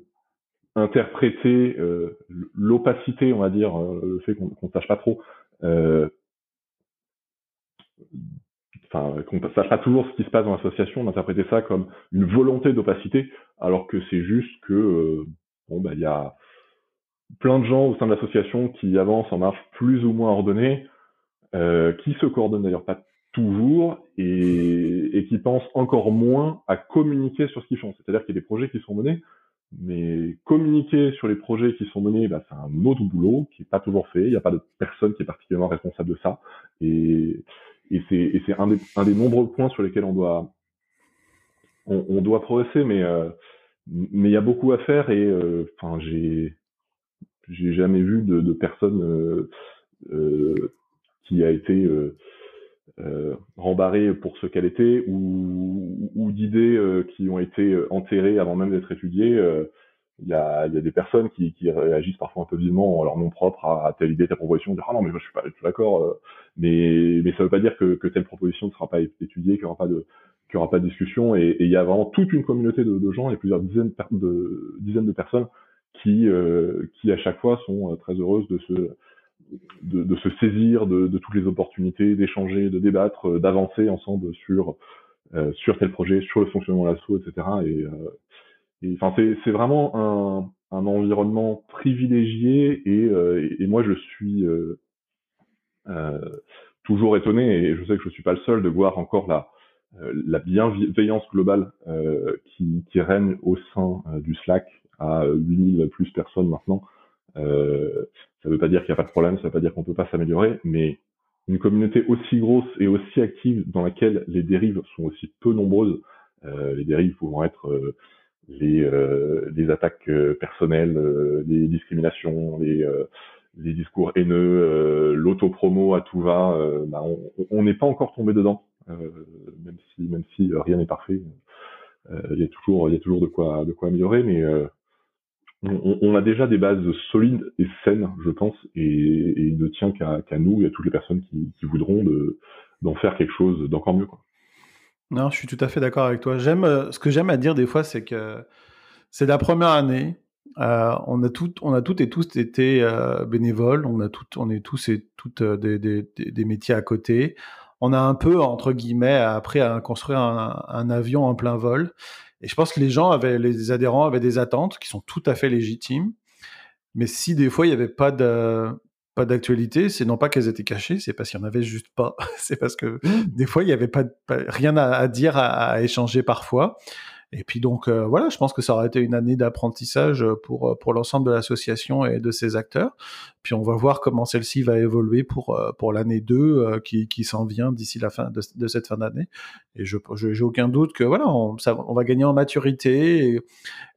interpréter euh, l'opacité, on va dire, euh, le fait qu'on ne sache pas trop, euh, enfin qu'on sache pas toujours ce qui se passe dans l'association, d'interpréter ça comme une volonté d'opacité, alors que c'est juste que bon bah il y a plein de gens au sein de l'association qui avancent en marche plus ou moins ordonnée, qui se coordonnent d'ailleurs pas toujours et, et, qui pensent encore moins à communiquer sur ce qu'ils font. C'est-à-dire qu'il y a des projets qui sont menés, mais communiquer sur les projets qui sont menés, bah, c'est un autre boulot qui est pas toujours fait. Il n'y a pas de personne qui est particulièrement responsable de ça. Et, et c'est un des, un des nombreux points sur lesquels on doit on, doit progresser, mais euh, mais il y a beaucoup à faire et euh, j'ai j'ai jamais vu de, de personnes euh, euh, qui a été euh, euh, pour ce qu'elle était ou, ou d'idées euh, qui ont été euh, enterrées avant même d'être étudiées. Il y, a, y a des personnes qui, qui, réagissent parfois un peu vivement en leur nom propre à, à telle idée, telle proposition, dire ah non mais moi je suis pas du tout d'accord, mais mais ça veut pas dire que, que telle proposition ne sera pas étudiée, qu'il n'y aura pas de qu'il y aura pas de discussion et il y a vraiment toute une communauté de, de gens et plusieurs dizaines de dizaines de personnes qui euh, qui à chaque fois sont très heureuses de se de, de, se saisir de, de, toutes les opportunités, d'échanger, de débattre, euh, d'avancer ensemble sur euh, sur tel projet, sur le fonctionnement de l'assaut, etc. Et, euh, et c'est vraiment un, un, environnement privilégié et, euh, et, moi je suis euh, toujours étonné et je sais que je suis pas le seul de voir encore la la bienveillance globale qui, qui règne au sein du Slack à 8000 plus personnes maintenant. Euh, ça ne veut pas dire qu'il n'y a pas de problème, ça ne veut pas dire qu'on ne peut pas s'améliorer, mais une communauté aussi grosse et aussi active dans laquelle les dérives sont aussi peu nombreuses, euh, les dérives pouvant être euh, les, euh, les attaques personnelles, les discriminations, les, discours haineux, l'autopromo à tout va, bah on n'est pas encore tombé dedans, même si rien n'est parfait. Il y a toujours il y a toujours de quoi de quoi améliorer, mais on, a déjà des bases solides et saines, je pense, et, il ne tient qu'à nous et à toutes les personnes qui, voudront d'en faire quelque chose d'encore mieux. Non, je suis tout à fait d'accord avec toi. J'aime euh, ce que j'aime à dire des fois, c'est que c'est la première année. Euh, on a tout, on a toutes et tous été euh, bénévoles. On a tout, on est tous et toutes des, métiers à côté. On a un peu entre guillemets appris à construire un avion en plein vol. Et je pense que les gens avaient, les adhérents avaient des attentes qui sont tout à fait légitimes. Mais si des fois il n'y avait pas de, pas d'actualité, c'est non pas qu'elles étaient cachées, c'est parce qu'il n'y en avait juste pas. (laughs) c'est parce que mmh. des fois il n'y avait pas, rien à, dire, à, à, échanger parfois. Et puis donc euh, voilà, je pense que ça aurait été une année d'apprentissage pour euh, pour l'ensemble de l'association et de ses acteurs. Puis on va voir comment celle-ci va évoluer pour euh, pour l'année 2 euh, qui, qui s'en vient d'ici la fin de, de cette fin d'année. Et je j'ai aucun doute que voilà, on, on va gagner en maturité.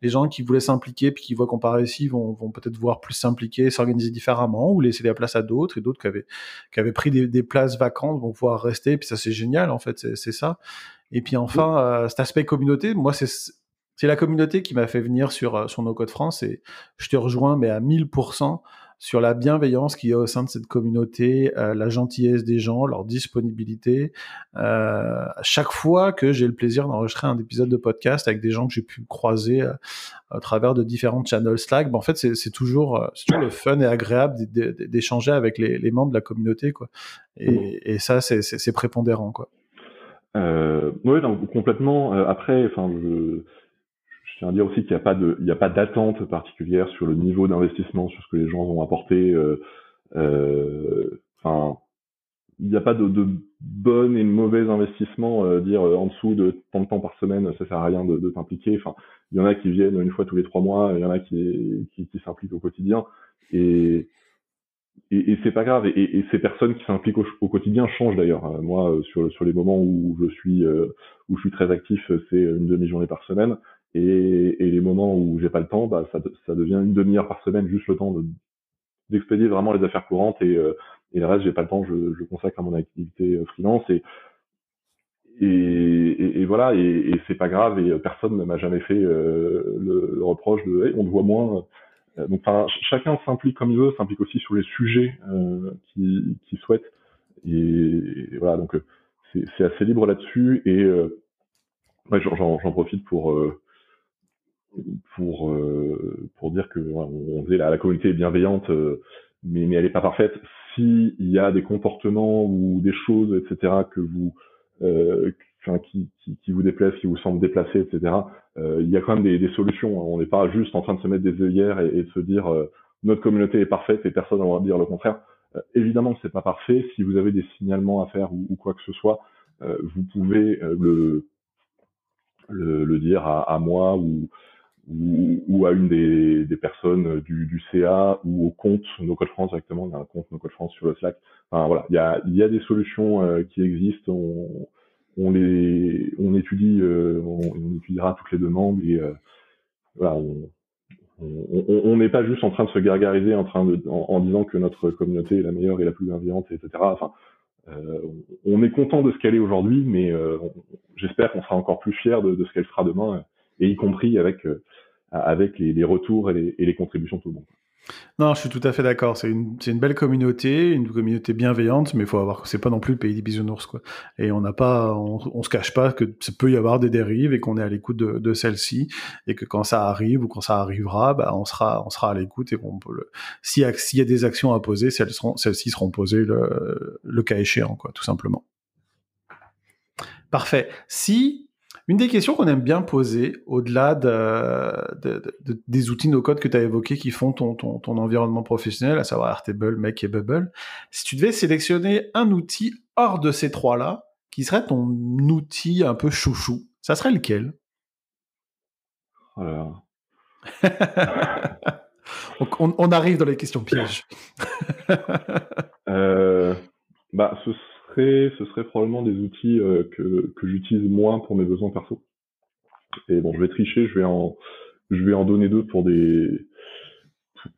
Les gens qui voulaient s'impliquer puis qui voient qu'on part réussi vont, vont peut-être voir plus s'impliquer, s'organiser différemment ou laisser la place à d'autres et d'autres qui avaient qui avaient pris des, des places vacantes vont pouvoir rester. Puis ça c'est génial en fait, c'est ça. Et puis enfin, euh, cet aspect communauté, moi, c'est c'est la communauté qui m'a fait venir sur, euh, sur nos codes France et je te rejoins, mais à 1000%. sur la bienveillance qu'il y a au sein de cette communauté, euh, la gentillesse des gens, leur disponibilité. Euh, chaque fois que j'ai le plaisir d'enregistrer un épisode de podcast avec des gens que j'ai pu croiser euh, à travers de différents channels Slack, ben en fait c'est toujours, euh, toujours le fun et agréable d'échanger avec les, les, membres de la communauté, quoi. Et, et ça c'est prépondérant, quoi. Euh, oui, complètement. après, enfin, je je tiens à dire aussi qu'il n'y a pas de, il n'y a pas d'attente particulière sur le niveau d'investissement, sur ce que les gens vont apporter. Euh, euh, enfin, il n'y a pas de, de bon et de mauvais investissement. Euh, dire en dessous de tant de temps par semaine, ça sert à rien de, de t'impliquer. Enfin, il y en a qui viennent une fois tous les trois mois, il y en a qui, qui, qui s'impliquent au quotidien. Et et, et c'est pas grave. Et, et, ces personnes qui s'impliquent au, quotidien changent d'ailleurs. moi, sur, sur les moments où je suis où je suis très actif, c'est une demi-journée par semaine. Et, et les moments où j'ai pas le temps, bah, ça, ça devient une demi-heure par semaine, juste le temps de, d'expédier vraiment les affaires courantes et, euh, et le reste, j'ai pas le temps, je, je consacre à mon activité euh, freelance et et, et, voilà, et, c'est pas grave, et personne ne m'a jamais fait euh, le, reproche de hey, on te voit moins. Donc, enfin, chacun s'implique comme il veut, s'implique aussi sur les sujets euh, qu'il qui souhaite. Et, voilà, donc c'est assez libre là-dessus. Et euh, j'en profite pour pour euh, pour dire que on la, communauté est bienveillante, euh, mais elle est pas parfaite. S'il y a des comportements ou des choses, etc. que vous euh, qui, vous déplaisent, qui vous semblent déplacés, etc. Euh, il y a quand même des, solutions. Hein. On n'est pas juste en train de se mettre des œillères et, de se dire notre communauté est parfaite et personne ne va dire le contraire. évidemment que c'est pas parfait. Si vous avez des signalements à faire ou, quoi que ce soit, vous pouvez le, dire à, moi ou à une des, personnes du, CA ou au compte No Code France directement. Il y a un compte No Code France sur le Slack. Voilà, il y a, des solutions euh, qui existent. On, étudie, euh, on, étudiera toutes les demandes et euh, voilà, on n'est pas juste en train de se gargariser en disant que notre communauté est la meilleure et la plus bienveillante, etc. Enfin, euh, on est content de ce qu'elle est aujourd'hui, mais j'espère qu'on sera encore plus fier de, ce qu'elle sera demain et y compris avec les, retours et les, contributions de tout le monde. Non, je suis tout à fait d'accord. C'est une, une, belle communauté, une communauté bienveillante, mais il faut avoir, c'est pas non plus le pays des bisounours, quoi. Et on n'a pas, on, on, se cache pas que ça peut y avoir des dérives et qu'on est à l'écoute de, de celles-ci et que quand ça arrive ou quand ça arrivera, bah, on sera, on sera à l'écoute et on peut le, s'il y a des actions à poser, celles seront, celles-ci seront posées le, le cas échéant, quoi, tout simplement. Parfait. Si une des questions qu'on aime bien poser, au-delà de, des outils no-code que tu as évoqués qui font ton, ton, ton, environnement professionnel, à savoir Airtable, Make et Bubble, si tu devais sélectionner un outil hors de ces trois-là, qui serait ton outil un peu chouchou, ça serait lequel? Alors... (laughs) on, on, arrive dans les questions pièges. euh, bah, ce ce serait probablement des outils euh, que, que j'utilise moins pour mes besoins perso. Et bon, je vais tricher, je vais en, je vais en donner deux pour des,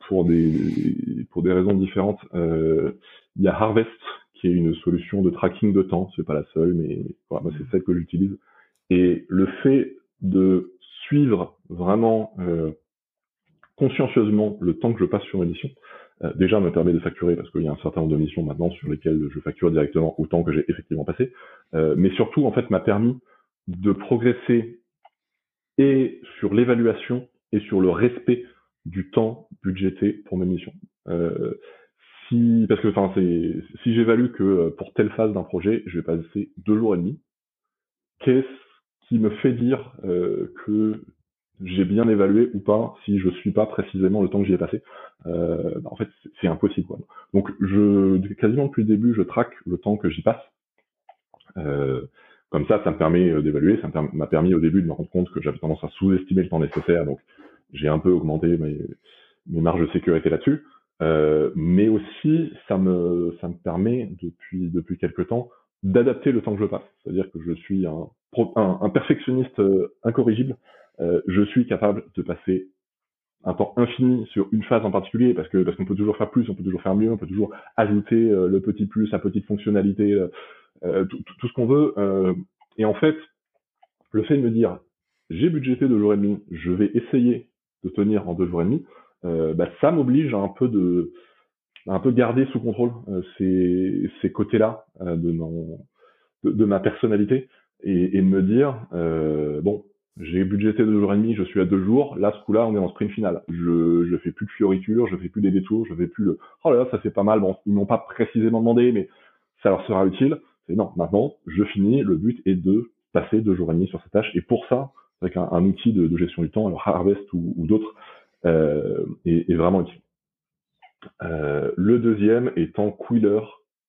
pour des, pour des raisons différentes. Euh, il y a Harvest, qui est une solution de tracking de temps. C'est pas la seule, mais c'est celle que j'utilise. Et le fait de suivre vraiment euh, consciencieusement le temps que je passe sur une mission, euh, déjà me permet de facturer parce qu'il y a un certain nombre de missions maintenant sur lesquelles je facture directement autant que j'ai effectivement passé, euh, mais surtout en fait m'a permis de progresser et sur l'évaluation et sur le respect du temps budgété pour mes missions. Euh, si parce que enfin c'est si j'évalue que euh, pour telle phase d'un projet je vais passer deux jours et demi, qu'est-ce qui me fait dire que j'ai bien évalué ou pas si je suis pas précisément le temps que j'y ai passé. Euh, bah, en fait, c'est impossible. Quoi. Donc, je quasiment depuis le début, je traque le temps que j'y passe. Euh, comme ça, ça me permet euh, d'évaluer. Ça m'a permis au début de me rendre compte que j'avais tendance à sous-estimer le temps nécessaire. Donc, j'ai un peu augmenté mes, marges de sécurité là-dessus. Euh, mais aussi, ça me, ça me permet depuis depuis quelques temps d'adapter le temps que je passe. C'est-à-dire que je suis un, un, un perfectionniste euh, incorrigible euh, je suis capable de passer un temps infini sur une phase en particulier parce que parce qu'on peut toujours faire plus, on peut toujours faire mieux, on peut toujours ajouter euh, le petit plus, la petite fonctionnalité, euh, tout, tout, ce qu'on veut. et en fait, le fait de me dire j'ai budgété deux jours et demi, je vais essayer de tenir en deux jours et demi, bah, ça m'oblige à un peu de un peu garder sous contrôle ces, ces côtés-là de, de, ma personnalité et, et me dire bon j'ai budgété deux jours et demi, je suis à deux jours. Là, ce coup-là, on est en sprint final. Je, je fais plus de fioritures, je fais plus des détours, je fais plus le. Oh là là, ça fait pas mal. Bon, ils m'ont pas précisément demandé, mais ça leur sera utile. C'est non, maintenant, je finis. Le but est de passer deux jours et demi sur cette tâche. Et pour ça, avec un, outil de, gestion du temps, alors Harvest ou, d'autres, euh, est, est, vraiment utile. Euh, le deuxième étant Quiller,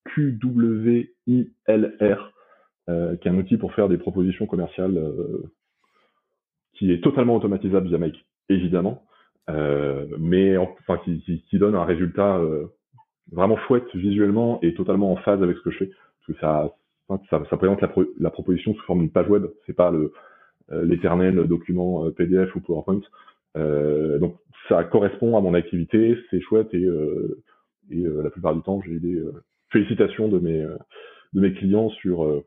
Q-W-I-L-R, euh, qui est un outil pour faire des propositions commerciales euh, qui est totalement automatisable via Make, évidemment, euh, mais enfin qui, qui, qui, donne un résultat euh, vraiment chouette visuellement et totalement en phase avec ce que je fais, parce que ça, ça, ça présente la, la, proposition sous forme d'une page web, c'est pas le euh, l'éternel document euh, PDF ou PowerPoint. Euh, donc ça correspond à mon activité, c'est chouette et, et la plupart du temps j'ai des félicitations de mes de mes clients sur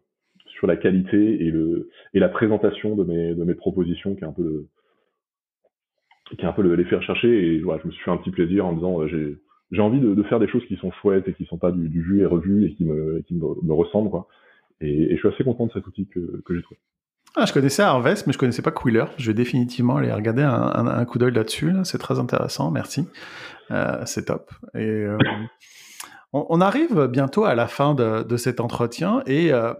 sur la qualité et le et la présentation de mes de mes propositions qui est un peu le, qui est un peu l'effet recherché et voilà, je me suis fait un petit plaisir en disant euh, j'ai j'ai envie de, faire des choses qui sont chouettes et qui sont pas du, du vu et revu et qui me qui me, me ressemblent quoi et, je suis assez content de cet outil que, que j'ai trouvé ah, je connaissais Harvest, mais je connaissais pas Quiller. Je vais définitivement aller regarder un, un, coup d'œil là-dessus. Là. C'est très intéressant, merci. Euh, c'est top. Et euh, on, arrive bientôt à la fin de, de cet entretien et euh,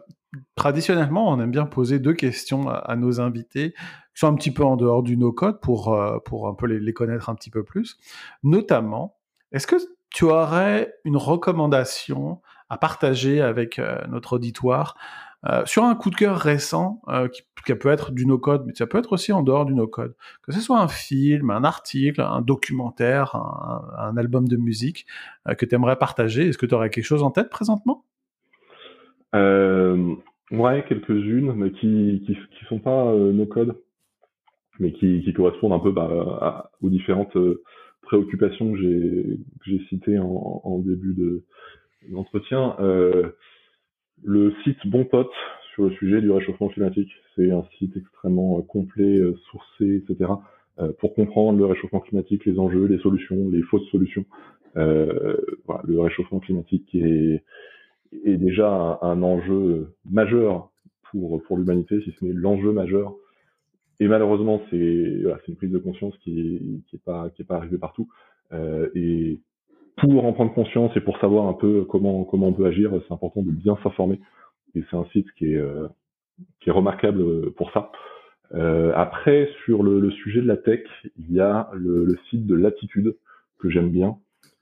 traditionnellement, on aime bien poser deux questions à, nos invités, qui sont un petit peu en dehors du no-code pour, euh, pour un peu les, connaître un petit peu plus. Notamment, est-ce que tu aurais une recommandation à partager avec euh, notre auditoire euh, sur un coup de cœur récent qui, peut être du no-code, mais ça peut être aussi en dehors du no-code. Que ce soit un film, un article, un documentaire, un, album de musique que tu aimerais partager. Est-ce que tu aurais quelque chose en tête présentement? Euh, ouais, quelques-unes, mais qui, qui, sont pas euh, no code, mais qui, qui correspondent un peu bah, aux différentes euh, préoccupations que j'ai citées en, début de l'entretien. Euh, le site Bon Pote sur le sujet du réchauffement climatique, c'est un site extrêmement euh, complet, euh, sourcé, etc. pour comprendre le réchauffement climatique, les enjeux, les solutions, les fausses solutions. voilà, le réchauffement climatique est est déjà un, enjeu majeur pour, pour l'humanité, si ce n'est l'enjeu majeur. Et malheureusement, c'est voilà, une prise de conscience qui n'est qui pas, pas arrivée partout. Euh, et pour en prendre conscience et pour savoir un peu comment, comment on peut agir, c'est important de bien s'informer. Et c'est un site qui est, euh, qui est remarquable pour ça. Euh, après, sur le, le, sujet de la tech, il y a le, le site de Latitude que j'aime bien,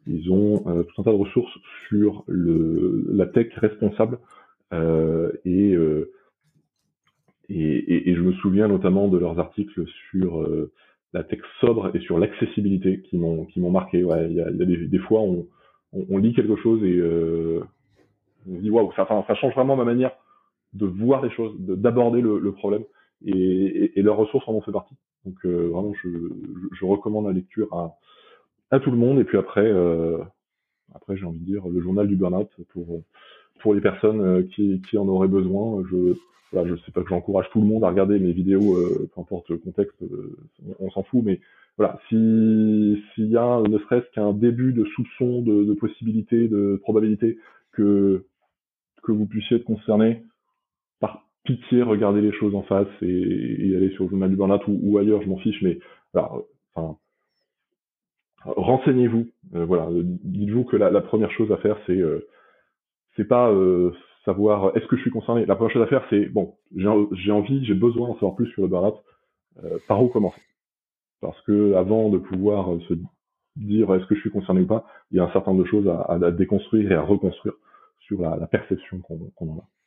ils ont euh, tout un tas de ressources sur le, la tech responsable euh, et, euh, et, et, et, je me souviens notamment de leurs articles sur euh, la tech sobre et sur l'accessibilité qui m'ont qui m'ont marqué. Ouais, il y a, il y a des, des, fois on, on, on, lit quelque chose et euh, on se dit waouh, ça, ça change vraiment ma manière de voir les choses, d'aborder le, le, problème et, et, leurs ressources en ont fait partie. Donc euh, vraiment, je, je, je, recommande la lecture à, à tout le monde. Et puis après, euh, après j'ai envie de dire le journal du burn-out pour pour les personnes euh, qui, qui en auraient besoin. Je voilà, je sais pas que j'encourage tout le monde à regarder mes vidéos, euh, peu importe le contexte, euh, on, s'en fout, mais voilà, si s'il y a ne serait-ce qu'un début de soupçon, de, de possibilité, de probabilité que que vous puissiez être concerné, par pitié, regardez les choses en face et, et aller sur le journal du burn-out ou, ou ailleurs, je m'en fiche, mais voilà, enfin renseignez-vous. Euh, voilà, dites-vous que la, la, première chose à faire, c'est euh, c'est pas euh, savoir est-ce que je suis concerné? La première chose à faire, c'est bon, j'ai envie, j'ai besoin d'en savoir plus sur le barat. par où commencer? Parce que avant de pouvoir se dire est-ce que je suis concerné ou pas, il y a un certain nombre de choses à, déconstruire et à reconstruire sur la, perception qu'on qu en a.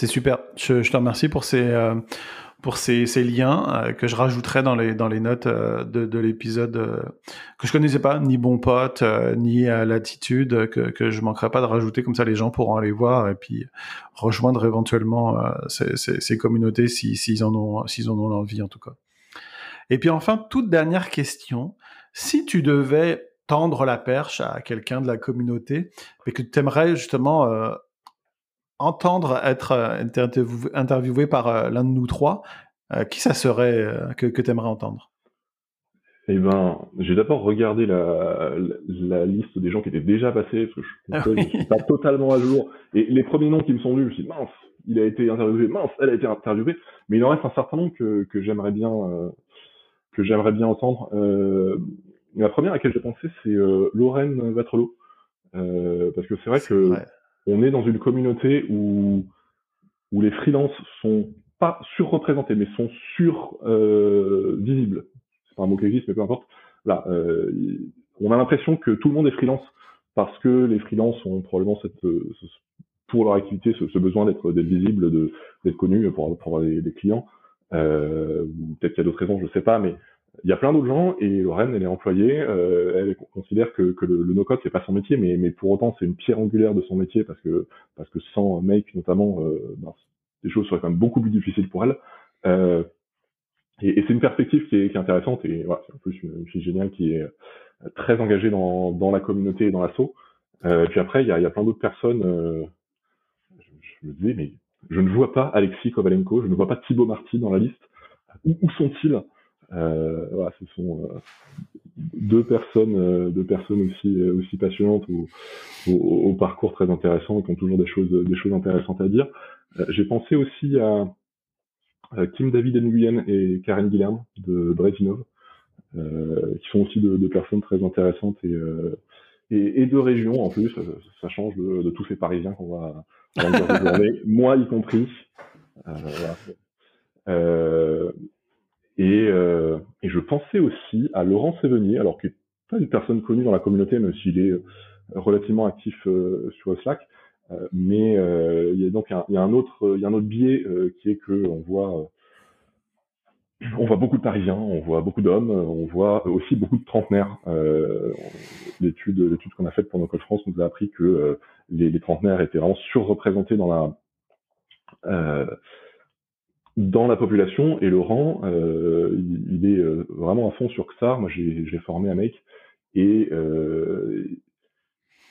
C'est super. Je, je, te remercie pour ces, euh, pour ces, liens euh, que je rajouterai dans les, dans les notes euh, de, de l'épisode que je connaissais pas, ni Bon Pote, ni Latitude, que, que je manquerai pas de rajouter. Comme ça, les gens pourront aller voir et puis rejoindre éventuellement ces, ces, communautés s'ils si, en ont, s'ils en ont l'envie, en tout cas. Et puis enfin, toute dernière question. Si tu devais tendre la perche à quelqu'un de la communauté et que tu aimerais justement entendre être euh, interviewé par euh, l'un de nous trois, euh, qui ça serait que, que tu aimerais entendre? Eh ben, j'ai d'abord regardé la, la, liste des gens qui étaient déjà passés, parce que je, ah je suis pas totalement à jour. Et les premiers noms qui me sont venus, je me suis dit, mince, il a été interviewé, mince, elle a été interviewée. Mais il en reste un certain nombre que, que j'aimerais bien, euh, que j'aimerais bien entendre. Euh, la première à laquelle j'ai pensé, c'est euh, Lorraine Vatrelot. Parce que c'est vrai que on est dans une communauté où, où les freelances sont pas surreprésentés, mais sont sur euh, visibles. C'est pas un mot qui existe, mais peu importe. Là, euh, on a l'impression que tout le monde est freelance parce que les freelances ont probablement cette, pour leur activité ce, besoin d'être visible, d'être connu pour, pour avoir des, clients. Euh, peut-être qu'il y a d'autres raisons, je sais pas, mais il y a plein d'autres gens et Lorraine, elle est employée, euh, elle considère que, le, no-code c'est pas son métier, mais, pour autant c'est une pierre angulaire de son métier parce que sans Make notamment, euh, ben, les choses seraient quand même beaucoup plus difficiles pour elle. Euh, et, et c'est une perspective qui est, intéressante et voilà, c'est en plus une, une, fille géniale qui est très engagée dans, la communauté et dans l'assaut. Euh, puis après, il y a, plein d'autres personnes. Euh, je, me disais, mais je ne vois pas Alexis Kovalenko, je ne vois pas Thibaut Marty dans la liste. Où, sont-ils? euh, voilà, ce sont euh, deux personnes, euh, deux personnes aussi aussi passionnantes au, parcours très intéressant et qui ont toujours des choses des choses intéressantes à dire. J'ai pensé aussi à, Kim David Nguyen et Karen Guilherme de Brezinov, euh, qui sont aussi deux, personnes très intéressantes et, euh, et, et, de régions en plus. Ça, change de, de, tous ces Parisiens qu'on va, va (laughs) moi y compris. Euh. Et, euh, et, je pensais aussi à Laurent Sévenier, alors qu'il n'est pas une personne connue dans la communauté, même s'il est euh, relativement actif euh, sur Slack. Euh, mais il y a donc un, il y a un autre, biais qui est que on voit, beaucoup de Parisiens, on voit beaucoup d'hommes, on voit aussi beaucoup de trentenaires. l'étude, qu'on a faite pour nos Code France nous a appris que les, les, trentenaires étaient vraiment surreprésentés dans la dans la population. Et Laurent, euh, il, est euh, vraiment à fond sur XAR. Moi, j'ai formé un mec et, euh,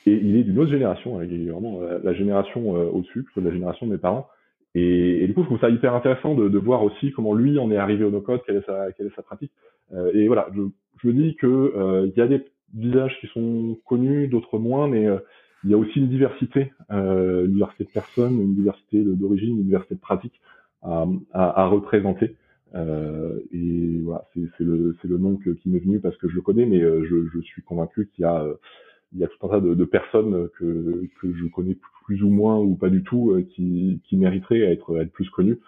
et il est d'une autre génération. Il est vraiment la, génération au-dessus, plutôt de la génération de mes parents. Et, du coup, je trouve ça hyper intéressant de, voir aussi comment lui en est arrivé au no-code, quelle est sa, pratique. Et voilà, je, je me dis que euh, il y a des visages qui sont connus, d'autres moins, mais il y a aussi une diversité, une diversité de personnes, une diversité d'origine, une diversité de pratiques à, à, à représenter. Euh, et voilà, c'est le, le nom que, qui m'est venu parce que je le connais, mais euh, je, je suis convaincu qu'il y a il y a tout un tas de, de, personnes que, que je connais plus ou moins ou pas du tout euh, qui, qui mériteraient à être, à être plus connues.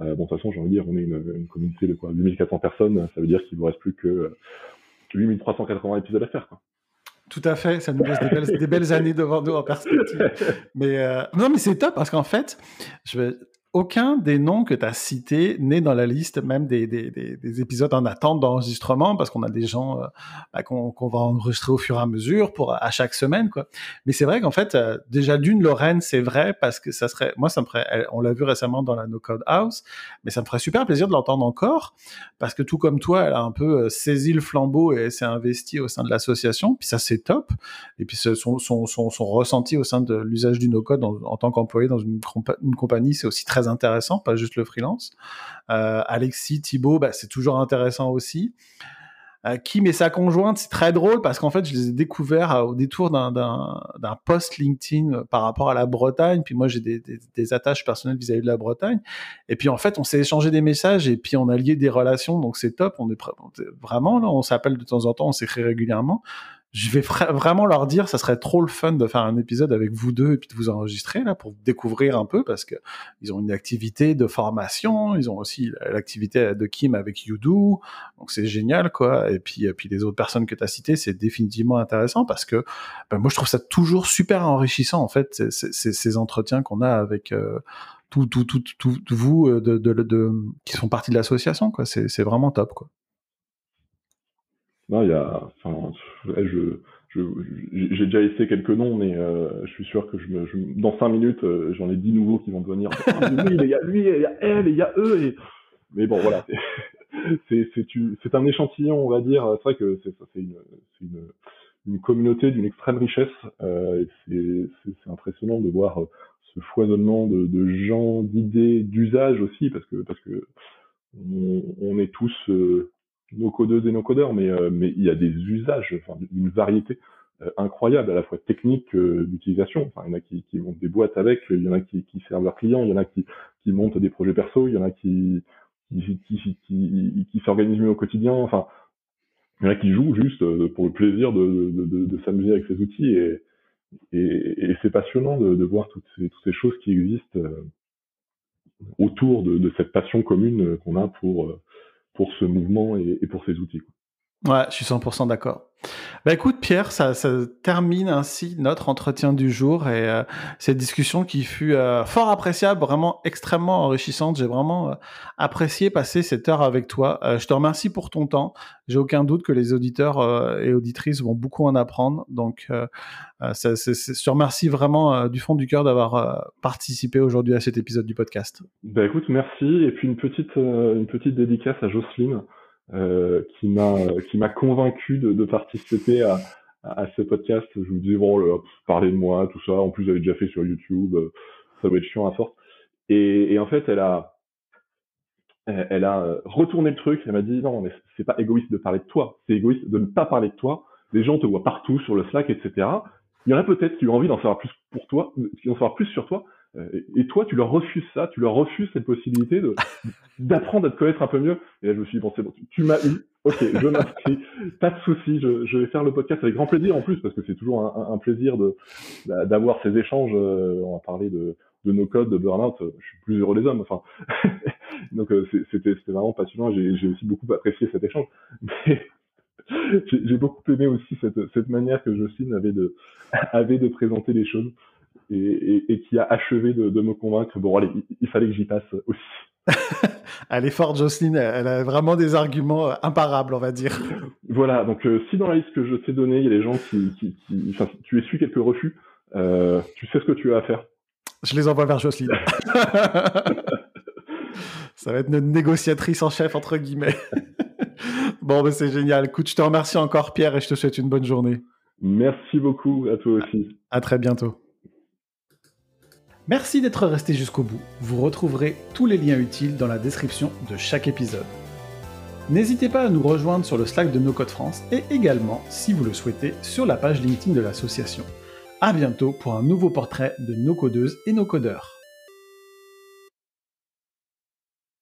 Euh, bon, de toute façon, j'ai envie de dire, on est une, une communauté de quoi 8400 personnes, ça veut dire qu'il vous reste plus que 8380 épisodes à faire. Quoi. Tout à fait, ça nous laisse des belles, des belles années devant nous en perspective. (laughs) Mais euh, non, mais c'est top parce qu'en fait, je vais aucun des noms que tu as cités n'est dans la liste même des, des, des, des épisodes en attente d'enregistrement parce qu'on a des gens euh, bah, qu'on va enregistrer au fur et à mesure pour à chaque semaine quoi. Mais c'est vrai qu'en fait euh, déjà d'une Lorraine c'est vrai parce que ça serait moi ça me ferait on l'a vu récemment dans la No Code House mais ça me ferait super plaisir de l'entendre encore parce que tout comme toi elle a un peu euh, saisi le flambeau et s'est investie au sein de l'association puis ça c'est top et puis son, son, son, son, ressenti au sein de l'usage du No Code en, en tant qu'employé dans une, une compagnie c'est aussi très intéressant, pas juste le freelance. Euh, Alexis, Thibaut, bah, c'est toujours intéressant aussi. Euh, Kim et sa conjointe, c'est très drôle parce qu'en fait, je les ai découverts euh, au détour d'un post LinkedIn euh, par rapport à la Bretagne. Puis moi, j'ai des, attaches personnelles vis-à-vis -vis de la Bretagne. Et puis en fait, on s'est échangé des messages et puis on a lié des relations. Donc c'est top. On est vraiment là, on s'appelle de temps en temps, on s'écrit régulièrement je vais vraiment leur dire, ça serait trop le fun de faire un épisode avec vous deux et puis de vous enregistrer là pour découvrir un peu parce que ils ont une activité de formation, ils ont aussi l'activité de Kim avec YouDo, donc c'est génial quoi. Et puis et puis les autres personnes que tu as citées, c'est définitivement intéressant parce que ben, moi je trouve ça toujours super enrichissant en fait ces, ces, ces entretiens qu'on a avec euh, tout, tout, tout, tout, vous euh, de, de, de, qui sont partie de l'association quoi. C'est vraiment top quoi. Non, il y a, enfin, je, j'ai déjà essayé quelques noms, mais euh, je suis sûr que dans cinq minutes, euh, j'en ai dix nouveaux qui vont devenir. Ah, il y a lui, il y a elle, il y a eux. Mais bon, voilà, (laughs) c'est un échantillon, on va dire. C'est vrai que c'est une, une, une communauté d'une extrême richesse. Euh, c'est impressionnant de voir ce foisonnement de, gens, d'idées, d'usages aussi, parce que parce que on est tous euh, nos codeuses et nos codeurs, mais, mais il y a des usages, une variété incroyable, à la fois technique d'utilisation. Enfin, il y en a qui, montent des boîtes avec, il y en a qui, servent leurs clients, il y en a qui, montent des projets perso, il y en a qui, s'organisent mieux au quotidien. Enfin, il y en a qui jouent juste pour le plaisir de, s'amuser avec ces outils et, c'est passionnant de, voir toutes ces, choses qui existent autour de cette passion commune qu'on a pour, pour ce mouvement et, pour ces outils. Ouais, je suis 100% d'accord. Bah écoute Pierre, ça, ça, termine ainsi notre entretien du jour et euh, cette discussion qui fut euh, fort appréciable, vraiment extrêmement enrichissante. J'ai vraiment euh, apprécié passer cette heure avec toi. je te remercie pour ton temps. J'ai aucun doute que les auditeurs et auditrices vont beaucoup en apprendre. Donc, ça, je te remercie vraiment du fond du cœur d'avoir participé aujourd'hui à cet épisode du podcast. Bah écoute, merci. Et puis une petite, une petite dédicace à Jocelyne. Euh, qui m'a qui m'a convaincu de, de participer à, à, ce podcast. Je vous dis bon, le, parler de moi, tout ça. En plus, j'avais déjà fait sur YouTube. Euh, ça doit être chiant à force. Et, et en fait, elle a elle a euh, retourné le truc. Elle m'a dit non, mais c'est pas égoïste de parler de toi. C'est égoïste de ne pas parler de toi. Les gens te voient partout sur le Slack, etc. Il y en a peut-être qui ont envie d'en savoir plus pour toi, qui en savoir plus sur toi. Euh, et toi, tu leur refuses ça, tu leur refuses cette possibilité de d'apprendre à te connaître un peu mieux. Et là, je me suis dit, bon, c'est bon, tu, m'as eu, ok, je m'inscris, (laughs) pas de souci, je, je, vais faire le podcast avec grand plaisir en plus, parce que c'est toujours un, un, plaisir de d'avoir ces échanges. Euh, on va parler de, de nos codes, de burn-out, euh, je suis plus heureux des hommes, enfin. (laughs) Donc, c'était vraiment passionnant, j'ai aussi beaucoup apprécié cet échange. (laughs) Mais j'ai beaucoup aimé aussi cette, cette manière que Jocelyne avait de, avait de présenter les choses et, qui a achevé de, me convaincre. Bon, allez, il, fallait que j'y passe aussi. (laughs) elle est forte, Jocelyne. Elle a vraiment des arguments euh, imparables, on va dire. (laughs) Voilà. Donc, euh, si dans la liste que je t'ai donnée, il y a des gens qui, qui, qui enfin, tu essuies quelques refus, euh, tu sais ce que tu as à faire. Je les envoie vers Jocelyne. (laughs) Ça va être notre négociatrice en chef, entre guillemets. bon, ben c'est génial. Écoute, je te remercie encore, Pierre, et je te souhaite une bonne journée. Merci beaucoup à toi aussi. À très bientôt. Merci d'être resté jusqu'au bout. Vous retrouverez tous les liens utiles dans la description de chaque épisode. N'hésitez pas à nous rejoindre sur le Slack de No Code France et également, si vous le souhaitez, sur la page LinkedIn de l'association. A bientôt pour un nouveau portrait de nos codeuses et nos codeurs.